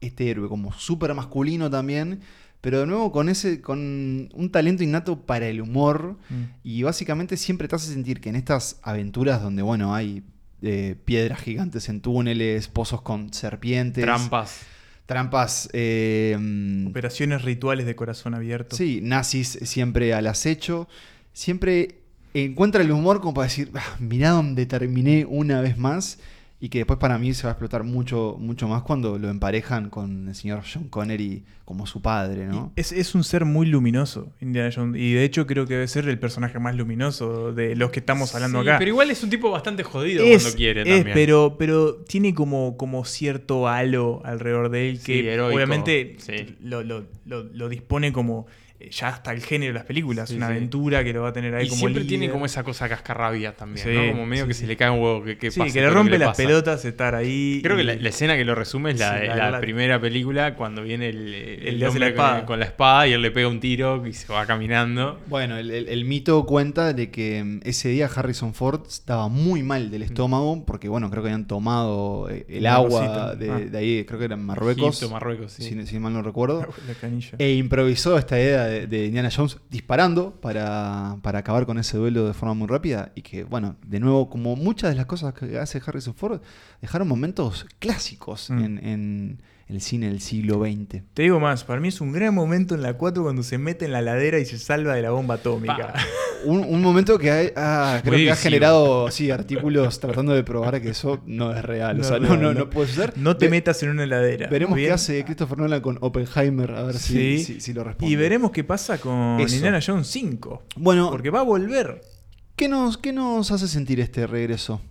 este héroe como súper masculino también, pero de nuevo con ese con un talento innato para el humor Mm. y básicamente siempre te hace sentir que en estas aventuras donde, bueno, hay eh, piedras gigantes en túneles, pozos con serpientes, Trampas. Trampas, eh, Operaciones rituales de corazón abierto. sí, nazis siempre al acecho, siempre encuentra el humor como para decir, "Ah, mirá donde terminé una vez más. Y que después para mí se va a explotar mucho, mucho más cuando lo emparejan con el señor John Connery como su padre, ¿no? Es, es un ser muy luminoso, Indiana Jones. Y de hecho creo que debe ser el personaje más luminoso de los que estamos hablando Sí, acá. Pero igual es un tipo bastante jodido es, cuando quiere es, también. pero, pero tiene como, como cierto halo alrededor de él que Sí, heroico, obviamente sí. lo, lo- lo- lo dispone como ya hasta el género de las películas, Sí, una sí. aventura que lo va a tener ahí y como siempre líder. tiene como esa cosa cascarrabia también, Sí, ¿no? Como medio sí, que sí. se le cae un huevo que, que Sí, pase que le rompe las pelotas estar ahí. Creo que la, la escena que lo resume es la, Sí, la- la la- primera película cuando viene el, el, El hace con- la espada y él le pega un tiro y se va caminando. Bueno, el, el- el mito cuenta de que mm, ese día Harrison Ford estaba muy mal del estómago porque, bueno, creo que habían tomado eh, el agua de, Ah. de ahí, creo que era en Marruecos, Egipto, Marruecos, sí. si, si mal no recuerdo. <laughs> la canilla. E improvisó esta idea de, de Indiana Jones disparando para, para acabar con ese duelo de forma muy rápida. Y que, bueno, de nuevo, como muchas de las cosas que hace Harrison Ford, dejaron momentos clásicos Mm. en, en el cine del siglo XX. Te digo más, para mí es un gran momento en la 4 cuando se mete en la ladera y se salva de la bomba atómica. Un, un momento que hay- ah, creo que ha generado sí, artículos tratando de probar que eso no es real. No o sea, es no, no, no. no puede ser. No te Ve- metas en una heladera. Veremos ¿Bien? qué hace Christopher Nolan con Oppenheimer, a ver Sí. si, si lo responde. Y veremos qué pasa con Eso. Indiana Jones 5. Bueno, Porque va a volver. ¿qué nos, ¿qué nos hace sentir este regreso?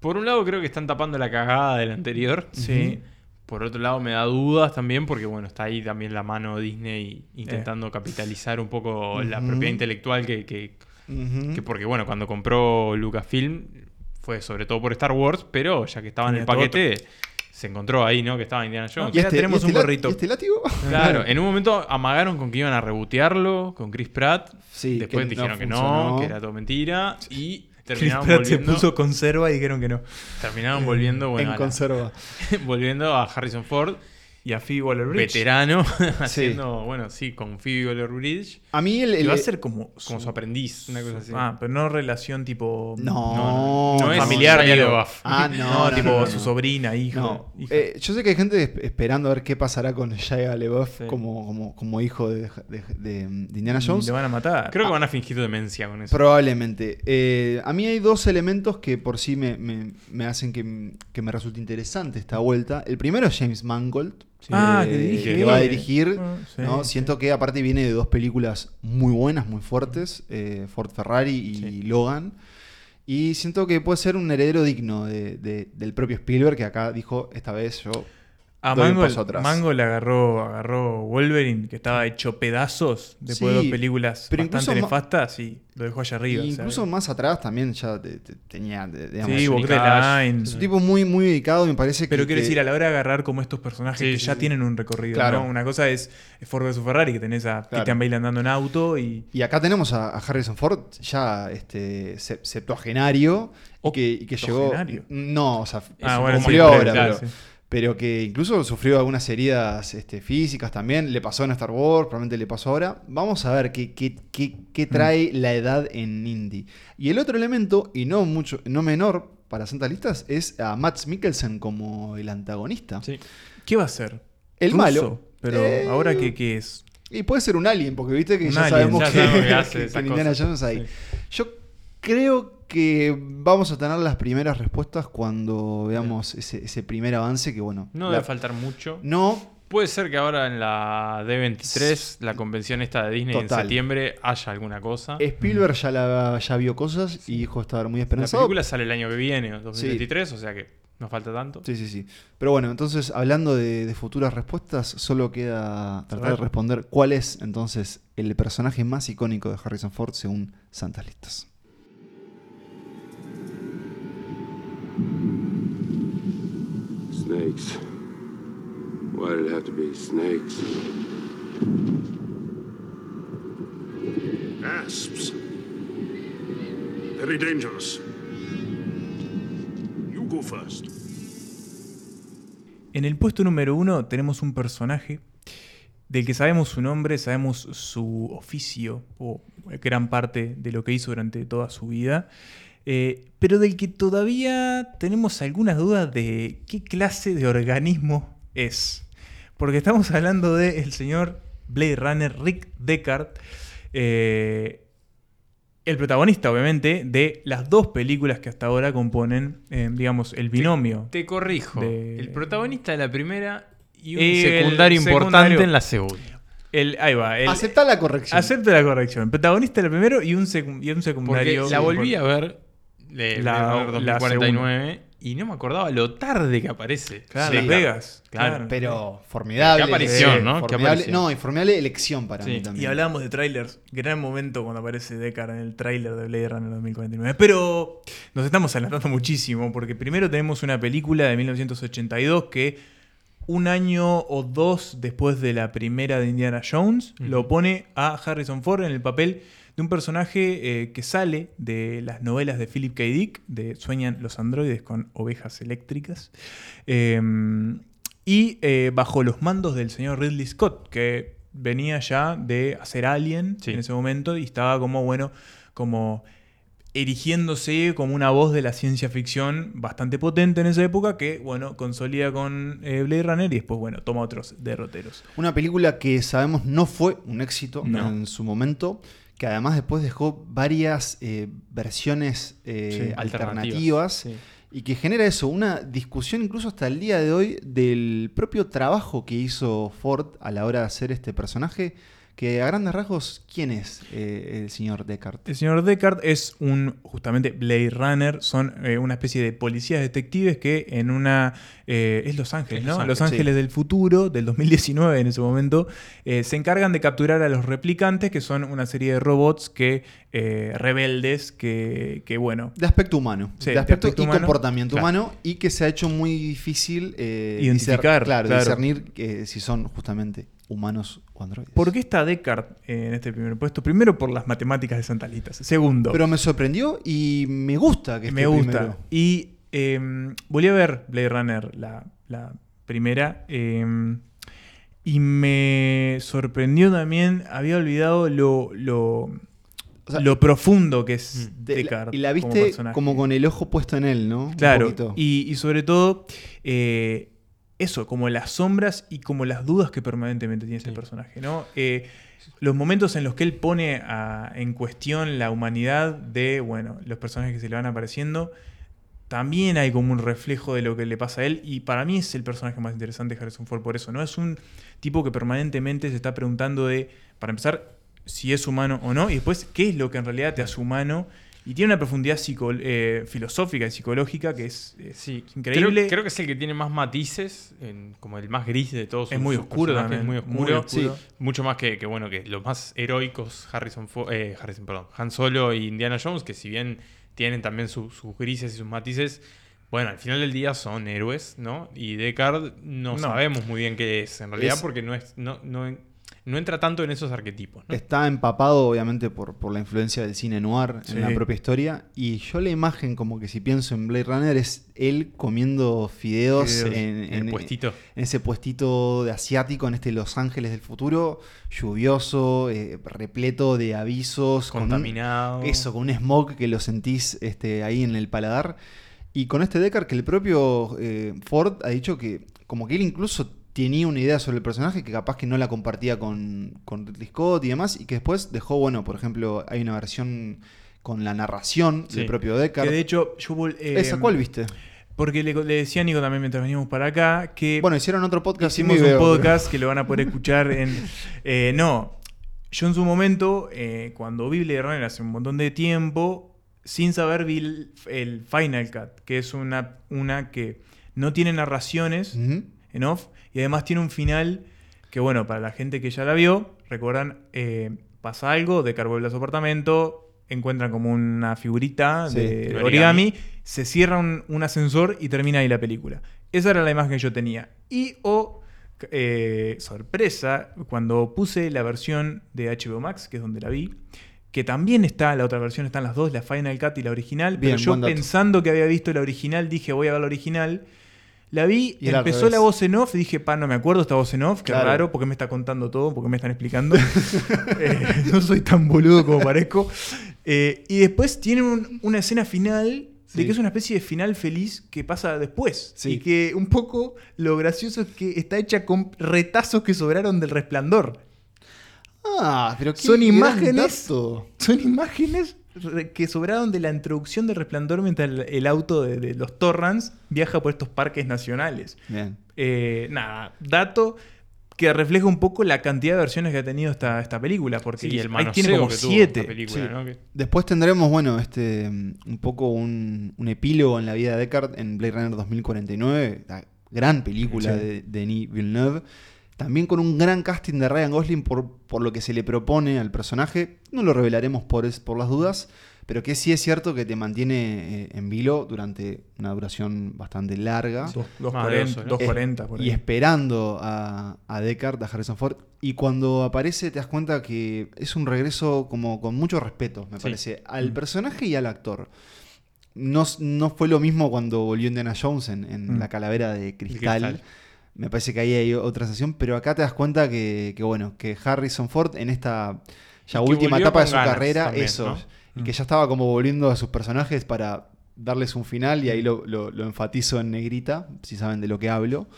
Por un lado creo que están tapando la cagada del anterior. Sí. Por otro lado me da dudas también porque bueno, está ahí también la mano Disney intentando capitalizar un poco la propiedad intelectual que, que, porque bueno, cuando compró Lucasfilm fue sobre todo por Star Wars, pero ya que estaba en el paquete se encontró ahí, ¿no? Que estaba Indiana Jones. Ya tenemos un la- gorrito. ¿y este látigo? Claro, <laughs> en un momento amagaron con que iban a rebotearlo con Chris Pratt. Sí, Después que no dijeron que no, que era todo mentira. Y Chris Pratt se volviendo, puso conserva y dijeron que no. terminaron volviendo, bueno, en a la- conserva. <laughs> volviendo a Harrison Ford, Y a Phoebe Waller-Bridge. veterano, <laughs> haciendo, bueno, sí, con Phoebe Waller-Bridge, A mí el, Que el- va a ser como, como su aprendiz, una cosa así. Ah, pero no relación tipo. No, no, no es familiar. LaBeouf. Ah, <laughs> no, No, no, tipo no, no, su no. sobrina. No, hija. eh, yo sé que hay gente esp- esperando a ver qué pasará con Shia LaBeouf Sí. como, como, como hijo de, de- de- de Indiana Jones. Le van a matar. Creo que van a fingir demencia con eso. Probablemente. Eh, a mí hay dos elementos que por sí me, me- me hacen que, que me resulte interesante esta vuelta. El primero es James Mangold. Ah, que dirige. que va a dirigir. Ah, sí, ¿no? sí. Siento que aparte viene de dos películas muy buenas, muy fuertes. eh, Ford Ferrari y. Logan. Y siento que puede ser un heredero digno de- de- del propio Spielberg, que acá dijo, esta vez yo A un Mango. Mango le agarró, agarró Wolverine, que estaba hecho pedazos después de dos películas pero bastante nefastas y lo dejó allá arriba. Incluso más atrás también ya te- te- tenía, digamos, sí. Line. es un tipo muy, muy dedicado, me parece que... Pero quiero que- decir, a la hora de agarrar como estos personajes Sí, que sí, ya tienen un recorrido. Claro. ¿no? Una cosa es Ford vs Ferrari, que tenés a Claro. Christian Bale andando en auto y. Y acá tenemos a, a Harrison Ford ya este, se- septuagenario y que, y que llegó... No, o sea, Ah, bueno, cumplió ahora, claro, pero. Pero que incluso sufrió algunas heridas este, físicas también. Le pasó en Star Wars, probablemente le pasó ahora. Vamos a ver qué, qué- qué- qué Mm. trae la edad en Indy. Y el otro elemento, y no, mucho, no menor para Santas Listas, es a Max Mikkelsen como el antagonista. Sí. ¿Qué va a ser? El Ruso, malo. Pero Eh, ahora qué, qué es. Y puede ser un alien, porque viste que Un ya alien, sabemos ya que, <laughs> Indiana. Jones. Sí. Yo creo que vamos a tener las primeras respuestas cuando veamos ese, ese primer avance que bueno. No la- debe faltar mucho. No, Puede ser que ahora en la D23, la convención esta de Disney Total. en septiembre, haya alguna cosa. Spielberg ya, la, ya vio cosas y dijo estar muy la esperanzado. película sale el año que viene, 2023, o sea que no falta tanto. Sí, sí, sí. Pero bueno, entonces hablando de, de futuras respuestas, solo queda tratar de responder cuál es entonces el personaje más icónico de Harrison Ford según Santas Listas. Snakes. Why did it have to be snakes? Asps. Very dangerous. You go first. En el puesto número uno tenemos un personaje del que sabemos su nombre, sabemos su oficio o gran parte de lo que hizo durante toda su vida, eh, pero del que todavía tenemos algunas dudas de qué clase de organismo es. Porque estamos <laughs> hablando del señor Blade Runner Rick Deckard, eh, el protagonista obviamente de las dos películas que hasta ahora componen, eh, digamos, el binomio. Te corrijo. De- El protagonista de la primera y un secundario importante secundario. en la segunda. El, ahí va. El, Acepta la corrección. Acepta la corrección. Protagonista el primero y un, y un Porque secundario. la volví a ver de La- Runner la 2049 y no me acordaba lo tarde que aparece. Claro, Sí, Las Vegas. Claro. Claro. Pero formidable. Qué aparición, Sí, ¿no? Qué formidable- aparición. no, y formidable elección para Sí. mí también. Y hablábamos de trailers. Gran momento cuando aparece Deckard en el tráiler de Blade Runner 2049. Pero nos estamos adelantando muchísimo porque primero tenemos una película de 1982 que un año o dos después de la primera de Indiana Jones lo pone a Harrison Ford en el papel de un personaje eh, que sale de las novelas de Philip K. Dick, de Sueñan los androides con ovejas eléctricas. Eh, y eh, bajo los mandos del señor Ridley Scott, que venía ya de hacer Alien Sí. en ese momento y estaba como, bueno, como erigiéndose como una voz de la ciencia ficción bastante potente en esa época que, bueno, consolida con eh, Blade Runner y después, bueno, toma otros derroteros. Una película que sabemos no fue un éxito No. en su momento, que además después dejó varias eh, versiones eh, Sí, alternativas Sí. y que genera eso, una discusión incluso hasta el día de hoy del propio trabajo que hizo Ford a la hora de hacer este personaje, que a grandes rasgos, ¿quién es eh, el señor Deckard? El señor Deckard es un, justamente, Blade Runner. Son eh, una especie de policías detectives que en una... eh, es Los Ángeles, Es ¿no? Los Los Ángeles, sí. del futuro, del 2019 en ese momento, eh, se encargan de capturar a los replicantes, que son una serie de robots que eh, rebeldes, que, que, bueno... De aspecto humano, Sí, de de aspecto, aspecto y humano, comportamiento claro. humano, y que se ha hecho muy difícil eh, Identificar, discer- claro, claro. discernir eh, si son justamente humanos o androides. ¿Por qué está Descartes en este primer puesto? Primero por las matemáticas de Santa Lita. Segundo, Pero me sorprendió y me gusta que esté me gusta. primero. Y eh, volví a ver Blade Runner, la, la primera, eh, y me sorprendió también, había olvidado lo, lo, O sea, lo profundo que es de- Descartes. y la como viste personaje. como, con el ojo puesto en él, ¿no? Claro, y, y sobre todo, eh, eso, como las sombras y como las dudas que permanentemente tiene ese Sí. personaje, ¿no? Eh, los momentos en los que él pone a- en cuestión la humanidad de, bueno, los personajes que se le van apareciendo, también hay como un reflejo de lo que le pasa a él, y para mí es el personaje más interesante de Harrison Ford por eso, ¿no? Es un tipo que permanentemente se está preguntando de, para empezar, si es humano o no, y después, qué es lo que en realidad te hace humano, y tiene una profundidad psico- eh, filosófica y psicológica que es, es Sí, increíble. Creo, creo que es el que tiene más matices, en- como el más gris de todos. es sus- muy oscuro también. muy oscuro. oscuro. Mucho más que, que, bueno, que los más heroicos, Harrison, Fo- eh, Harrison, perdón, Han Solo y Indiana Jones, que si bien tienen también su- sus grises y sus matices, bueno, al final del día son héroes, ¿no? Y Deckard no, No. sabemos muy bien qué es, en realidad, Es- porque no, es, no, no, no entra tanto en esos arquetipos, ¿no? Está empapado, obviamente, por, por la influencia del cine noir Sí. en la propia historia. Y yo la imagen, como que si pienso en Blade Runner, es él comiendo fideos, Fideos en, el puestito. en ese puestito de asiático, en este Los Ángeles del futuro, lluvioso, eh, repleto de avisos, con un- Contaminado. eso, con un smog que lo sentís este, ahí en el paladar. Y con este Deckard que el propio eh, Ford ha dicho que como que él incluso tenía una idea sobre el personaje que capaz que no la compartía con, con Ridley Scott y demás, y que después dejó, bueno, por ejemplo, hay una versión con la narración Sí. del propio Deckard. Que de hecho, yo eh, ¿Esa cuál viste? Porque le, le decía a Nico también mientras veníamos para acá que Bueno, hicieron otro podcast hicimos me un podcast que lo van a poder escuchar en. eh, no, yo en su momento, eh, cuando vi Blade Runner hace un montón de tiempo, sin saber vi el, el Final Cut, que es una, una que no tiene narraciones en off y además tiene un final que, bueno, para la gente que ya la vio, recuerdan, eh, pasa algo, de vuelve a su apartamento, encuentran como una figurita Sí, de origami, origami. se cierra un, un ascensor y termina ahí la película. Esa era la imagen que yo tenía. Y, o, eh, sorpresa, cuando puse la versión de HBO Max, que es donde la vi, que también está, la otra versión están las dos, la Final Cut y la original, Bien, pero yo pensando que había visto la original, dije voy a ver la original. La vi, Y empezó la voz en off, dije, pa, no me acuerdo esta voz en off, qué Claro. raro, porque me está contando todo, porque me están explicando. <laughs> Eh, no soy tan boludo como parezco. Eh, y después tiene un- una escena final Sí. de que es una especie de final feliz que pasa después. Sí. Y que un poco lo gracioso es que está hecha con retazos que sobraron del resplandor. Ah, pero qué Son imágenes-. Son imágenes que sobraron de la introducción del resplandor mientras el, el auto de, de los Torrans viaja por estos parques nacionales. Bien. Eh, nada, dato que refleja un poco la cantidad de versiones que ha tenido esta, esta película, porque Sí, y el ahí tiene como siete. esta película, Sí. ¿no? Que- Después tendremos, bueno, este mm, un poco un, un epílogo en la vida de Deckard en Blade Runner 2049, la gran película Sí. de Denis Villeneuve. También con un gran casting de Ryan Gosling por, por lo que se le propone al personaje. No lo revelaremos por, es- por las dudas, pero que sí es cierto que te mantiene eh, en vilo durante una duración bastante larga. Dos- dos Más de cuarenta- dos, ¿no? dos cuarenta, por y ahí. esperando a, a Deckard, a Harrison Ford. Y cuando aparece te das cuenta que es un regreso como con mucho respeto, me Sí. parece, al Mm. personaje y al actor. No, no fue lo mismo cuando volvió Indiana Jones en, en Mm. La Calavera de cristal. cristal. Me parece que ahí hay otra sensación, pero acá te das cuenta que, que, bueno, que Harrison Ford en esta ya última etapa de su carrera, también, eso, ¿no? y Mm. que ya estaba como volviendo a sus personajes para darles un final, y ahí lo, lo- lo enfatizo en negrita, si saben de lo que hablo.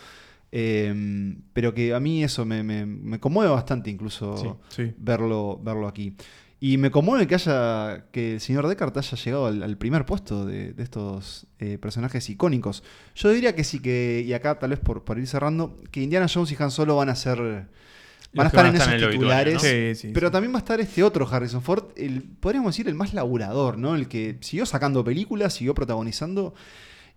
Eh, pero que a mí eso me, me- me conmueve bastante incluso Sí. verlo, verlo aquí. Y me conmueve que haya que el señor Deckard haya llegado al, al primer puesto de, de estos eh, personajes icónicos. Yo diría que sí que, y acá tal vez por, por ir cerrando, que Indiana Jones y Han Solo van a ser... Van a estar van en a esos en titulares. ¿no? Sí, sí, pero sí. también va a estar este otro Harrison Ford, el, podríamos decir el más laburador, ¿no? El que siguió sacando películas, siguió protagonizando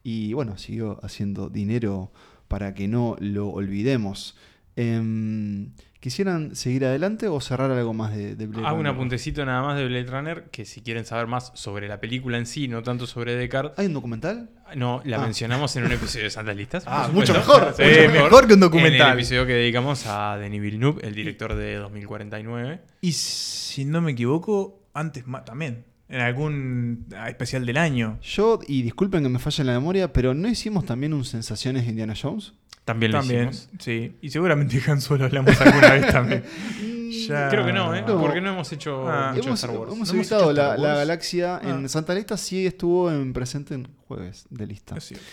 y bueno, siguió haciendo dinero para que no lo olvidemos. Em, ¿Quisieran seguir adelante o cerrar algo más de, de Blade Hago un Runner? apuntecito nada más de Blade Runner, que si quieren saber más sobre la película en sí, no tanto sobre Descartes, ¿Hay un documental? no, la Ah. mencionamos en un episodio de Santas Listas. Ah, mucho mejor, Sí, mucho mejor. que un En documental. el episodio que dedicamos a Denis Villeneuve, el director de 2049. Y si no me equivoco, antes ma- también. En algún especial del año. Yo, y disculpen que me falle la memoria, pero ¿no hicimos también un Sensaciones de Indiana Jones? También lo También, hicimos. sí. Y seguramente Han Solo hablamos alguna vez también. <laughs> Ya- Creo que no, ¿eh? No. Porque no hemos hecho Ah. mucho hemos Star Wars. hemos ¿No hemos evitado la, la galaxia Ah. en Santa Lista, sí estuvo en presente en jueves de lista. Es cierto.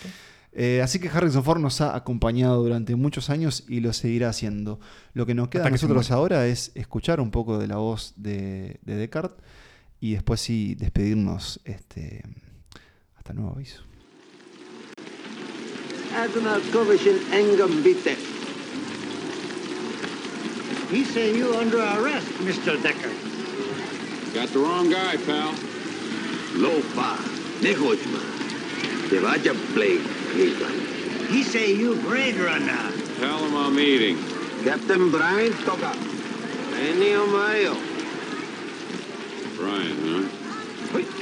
Eh, así que Harrison Ford nos ha acompañado durante muchos años y lo seguirá haciendo. Lo que nos queda a Hasta nosotros ahora es escuchar un poco de la voz de, de Descartes y después sí despedirnos este, hasta nuevo aviso. Admiral Kovachin Engam Bitte. He say you under arrest, Mr. Decker. Got the wrong guy, pal. Lopa, Nehojma, Devaja Blade, Cleveland. He say you Blade Runner. Tell him I'm eating. Captain Brian Toga, Enio Mayo. Brian, huh?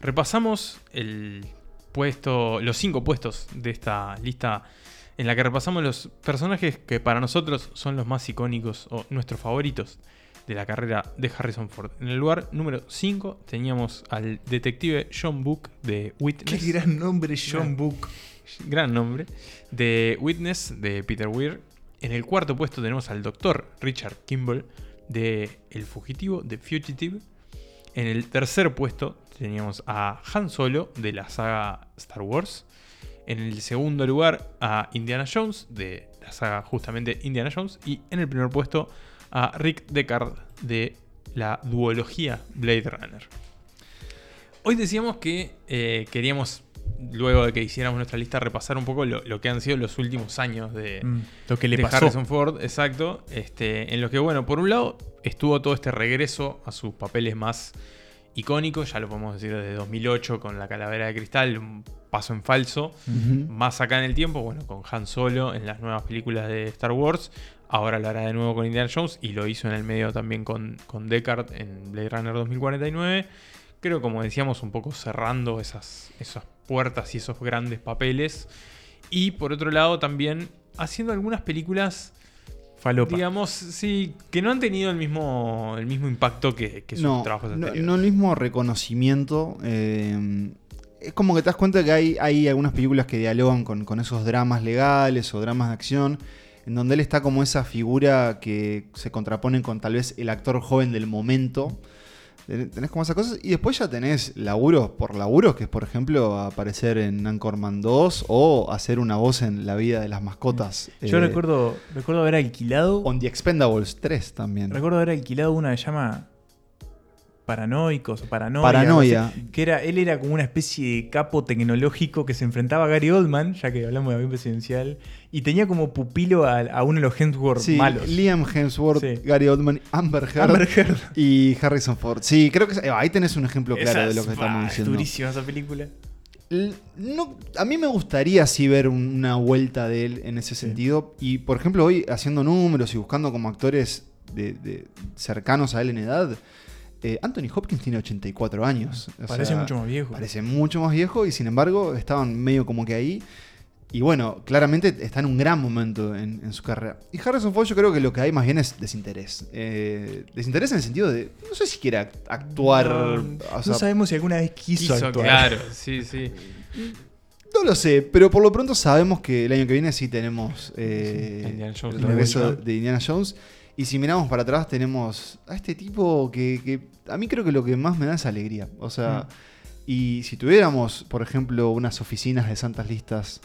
Repasamos el puesto, los cinco puestos de esta lista en la que repasamos los personajes que para nosotros son los más icónicos o nuestros favoritos de la carrera de Harrison Ford. En el lugar número 5 teníamos al detective John Book de Qué Witness. gran nombre, John Gran- Book. gran nombre, de Witness de Peter Weir. En el cuarto puesto tenemos al doctor Richard Kimball de El Fugitivo de Fugitive. En el tercer puesto teníamos a Han Solo de la saga Star Wars. En el segundo lugar a Indiana Jones de la saga justamente Indiana Jones. Y en el primer puesto a Rick Deckard de la duología Blade Runner. Hoy decíamos que eh, queríamos, luego de que hiciéramos nuestra lista, repasar un poco lo, lo que han sido los últimos años de, Mm, lo que le de pasó. Harrison Ford, exacto. Este, en lo que, bueno, por un lado estuvo todo este regreso a sus papeles más icónicos, ya lo podemos decir desde 2008 con La Calavera de Cristal, un paso en falso. Más acá en el tiempo, bueno, con Han Solo en las nuevas películas de Star Wars. Ahora lo hará de nuevo con Indiana Jones y lo hizo en el medio también con, con Deckard en Blade Runner 2049. Creo, como decíamos, un poco cerrando esas, esas puertas y esos grandes papeles. Y por otro lado, también haciendo algunas películas, Falopa. digamos, sí, que no han tenido el mismo, el mismo impacto que, que sus no, trabajos no, anteriores. no el mismo reconocimiento. eh, es como que te das cuenta que hay, hay algunas películas que dialogan con, con esos dramas legales o dramas de acción, en donde él está como esa figura que se contrapone con tal vez el actor joven del momento. Ten- Tenés como esas cosas. Y después ya tenés laburos por laburos, que es por ejemplo aparecer en Anchorman 2 o hacer una voz en La vida de las mascotas. Yo eh, recuerdo, recuerdo haber alquilado. On the Expendables 3 también. Recuerdo haber alquilado una que llama Paranoicos o Paranoia. Paranoia. que era, él era como una especie de capo tecnológico que se enfrentaba a Gary Oldman, ya que hablamos de avión presidencial, y tenía como pupilo a, a uno de los Hemsworth Sí, malos. Liam Hemsworth, Sí. Gary Oldman, Amber Heard, Amber Heard. y Harrison Ford. Sí, creo que eh, ahí tenés un ejemplo claro de lo que estamos bah, es diciendo. durísima esa película. No- a mí me gustaría sí ver un- una vuelta de él en ese sentido. Y por ejemplo, hoy haciendo números y buscando como actores de, de- cercanos a él en edad, eh, Anthony Hopkins tiene 84 años. O Parece sea, mucho más viejo. Parece mucho más viejo y sin embargo estaban medio como que ahí. Y bueno, claramente está en un gran momento en, en su carrera. Y Harrison Ford yo creo que lo que hay más bien es desinterés. Eh, desinterés en el sentido de, no sé si quiere act- actuar. No, o sea, no sabemos si alguna vez quiso, Quiso, actuar. claro, sí, sí. <laughs> no lo sé, pero por lo pronto sabemos que el año que viene sí tenemos eh, el regreso de Indiana Jones. Y si miramos para atrás tenemos a este tipo que, que a mí creo que lo que más me da es alegría. O sea, y si tuviéramos, por ejemplo, unas oficinas de santas listas,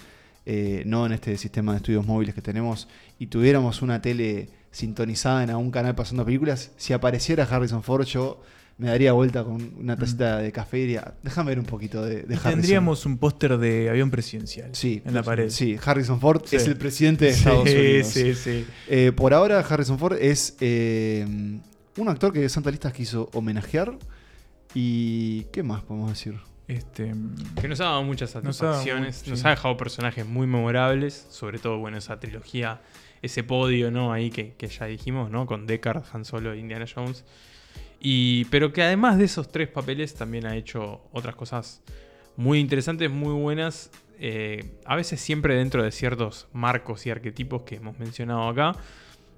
eh, no en este sistema de estudios móviles que tenemos, y tuviéramos una tele sintonizada en algún canal pasando películas, si apareciera Harrison Ford yo me daría vuelta con una tacita de café y diría, déjame ver un poquito de, de Harrison. Tendríamos un póster de avión presidencial Sí, en la pared. Sí, Harrison Ford Sí. es el presidente de Sí, Estados Unidos. sí, sí. Eh, por ahora, Harrison Ford es eh, un actor que Santa Listas quiso homenajear. ¿Y qué más podemos decir? Este, Que nos ha dado muchas Nos ha dado satisfacciones, nos ha dejado personajes muy memorables, sobre todo, bueno, esa trilogía, ese podio, ¿no? Ahí que, que ya dijimos, ¿no? Con Deckard, Han Solo e Indiana Jones. Y, pero que además de esos tres papeles también ha hecho otras cosas muy interesantes, muy buenas, eh, a veces siempre dentro de ciertos marcos y arquetipos que hemos mencionado acá.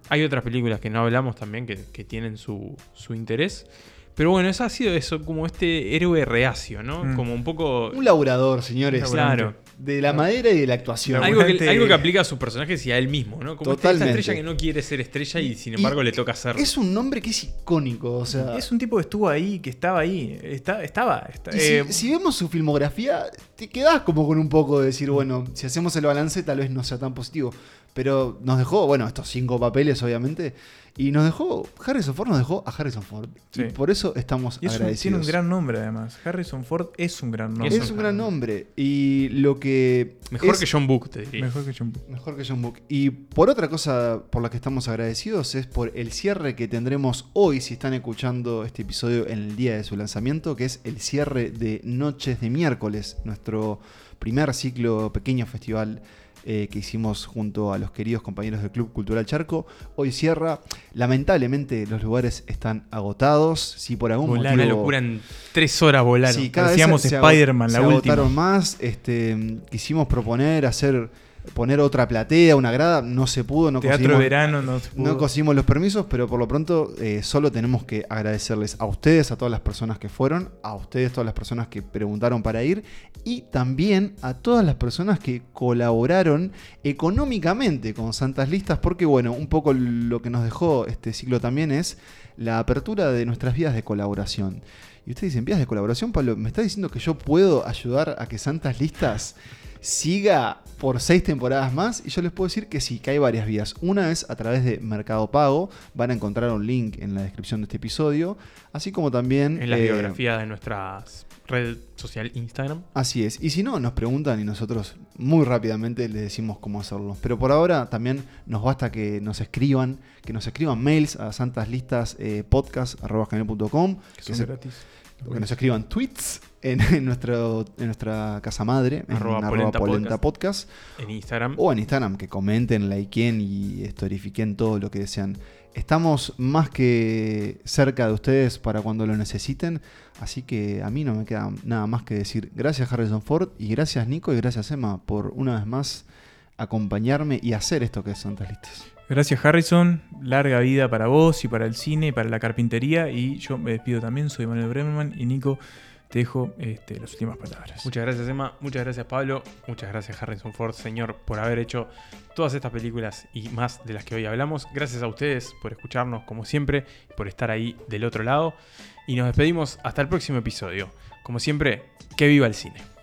Hay otras películas que no hablamos también que, tienen su interés. Pero bueno, eso ha sido eso, como este héroe reacio, ¿no? Mm. Como un poco... Un laburador, señores. Claro. De la madera y de la actuación. Algo que, algo que aplica a sus personajes y a él mismo, ¿no? Como esta- esta estrella que no quiere ser estrella y sin Y embargo le toca ser. Es un nombre que es icónico, o sea... es un tipo que estuvo ahí, que estaba ahí. Está, estaba. está- y si- eh, si, vemos su filmografía, te quedás como con un poco de decir, bueno, si hacemos el balance tal vez no sea tan positivo. Pero nos dejó, bueno, estos cinco papeles obviamente, y nos dejó, Harrison Ford nos dejó a Harrison Ford. Sí. Y por eso estamos y es un- agradecidos. tiene un gran nombre además. Harrison Ford es un gran nombre. es un gran nombre. Y lo que... Mejor es- que John Book, te diría. Mejor que John Book. Mejor que John Book. Y por otra cosa por la que estamos agradecidos es por el cierre que tendremos hoy, si están escuchando este episodio en el día de su lanzamiento, que es el cierre de Noches de Miércoles, nuestro primer ciclo, pequeño festival eh, que hicimos junto a los queridos compañeros del Club Cultural Charco. Hoy cierra. Lamentablemente los lugares están agotados. Si por algún Volaron. Una motivo... locura en tres horas volaron. Sí, cada ago- Spider-Man, la se última. agotaron más. Este, quisimos proponer hacer poner otra platea, una grada, no se pudo, no Teatro conseguimos, de verano no se pudo. no conseguimos los permisos, pero por lo pronto eh, solo tenemos que agradecerles a ustedes, a todas las personas que fueron, a ustedes, todas las personas que preguntaron para ir y también a todas las personas que colaboraron económicamente con Santas Listas, porque bueno, un poco lo que nos dejó este ciclo también es la apertura de nuestras vías de colaboración. Y ustedes dicen, vías de colaboración, Pablo, ¿me está diciendo que yo puedo ayudar a que Santas Listas siga por seis temporadas más? Y yo les puedo decir que sí, que hay varias vías. Una es a través de Mercado Pago, van a encontrar un link en la descripción de este episodio, así como también... En la eh, biografía de nuestra red social Instagram. Así es. Y si no, nos preguntan y nosotros muy rápidamente les decimos cómo hacerlo. Pero por ahora también nos basta que nos escriban, que nos escriban mails a santaslistaspodcast.com, que que, son gratis. que nos escriban tweets en, en nuestro, en nuestra casa madre, en Arroba arroba polenta polenta podcast. En Instagram. O en Instagram, que comenten, likeen y historifiquen todo lo que desean. Estamos más que cerca de ustedes para cuando lo necesiten, así que a mí no me queda nada más que decir gracias Harrison Ford y gracias Nico y gracias Emma por una vez más acompañarme y hacer esto que es Santas Listas. Gracias Harrison, larga vida para vos y para el cine y para la carpintería. Y yo me despido también, soy Manuel Bremerman y Nico, te dejo este, las últimas palabras. Muchas gracias Emma, muchas gracias Pablo, muchas gracias Harrison Ford, señor, por haber hecho todas estas películas y más de las que hoy hablamos. Gracias a ustedes por escucharnos como siempre, por estar ahí del otro lado. Y nos despedimos hasta el próximo episodio. Como siempre, que viva el cine.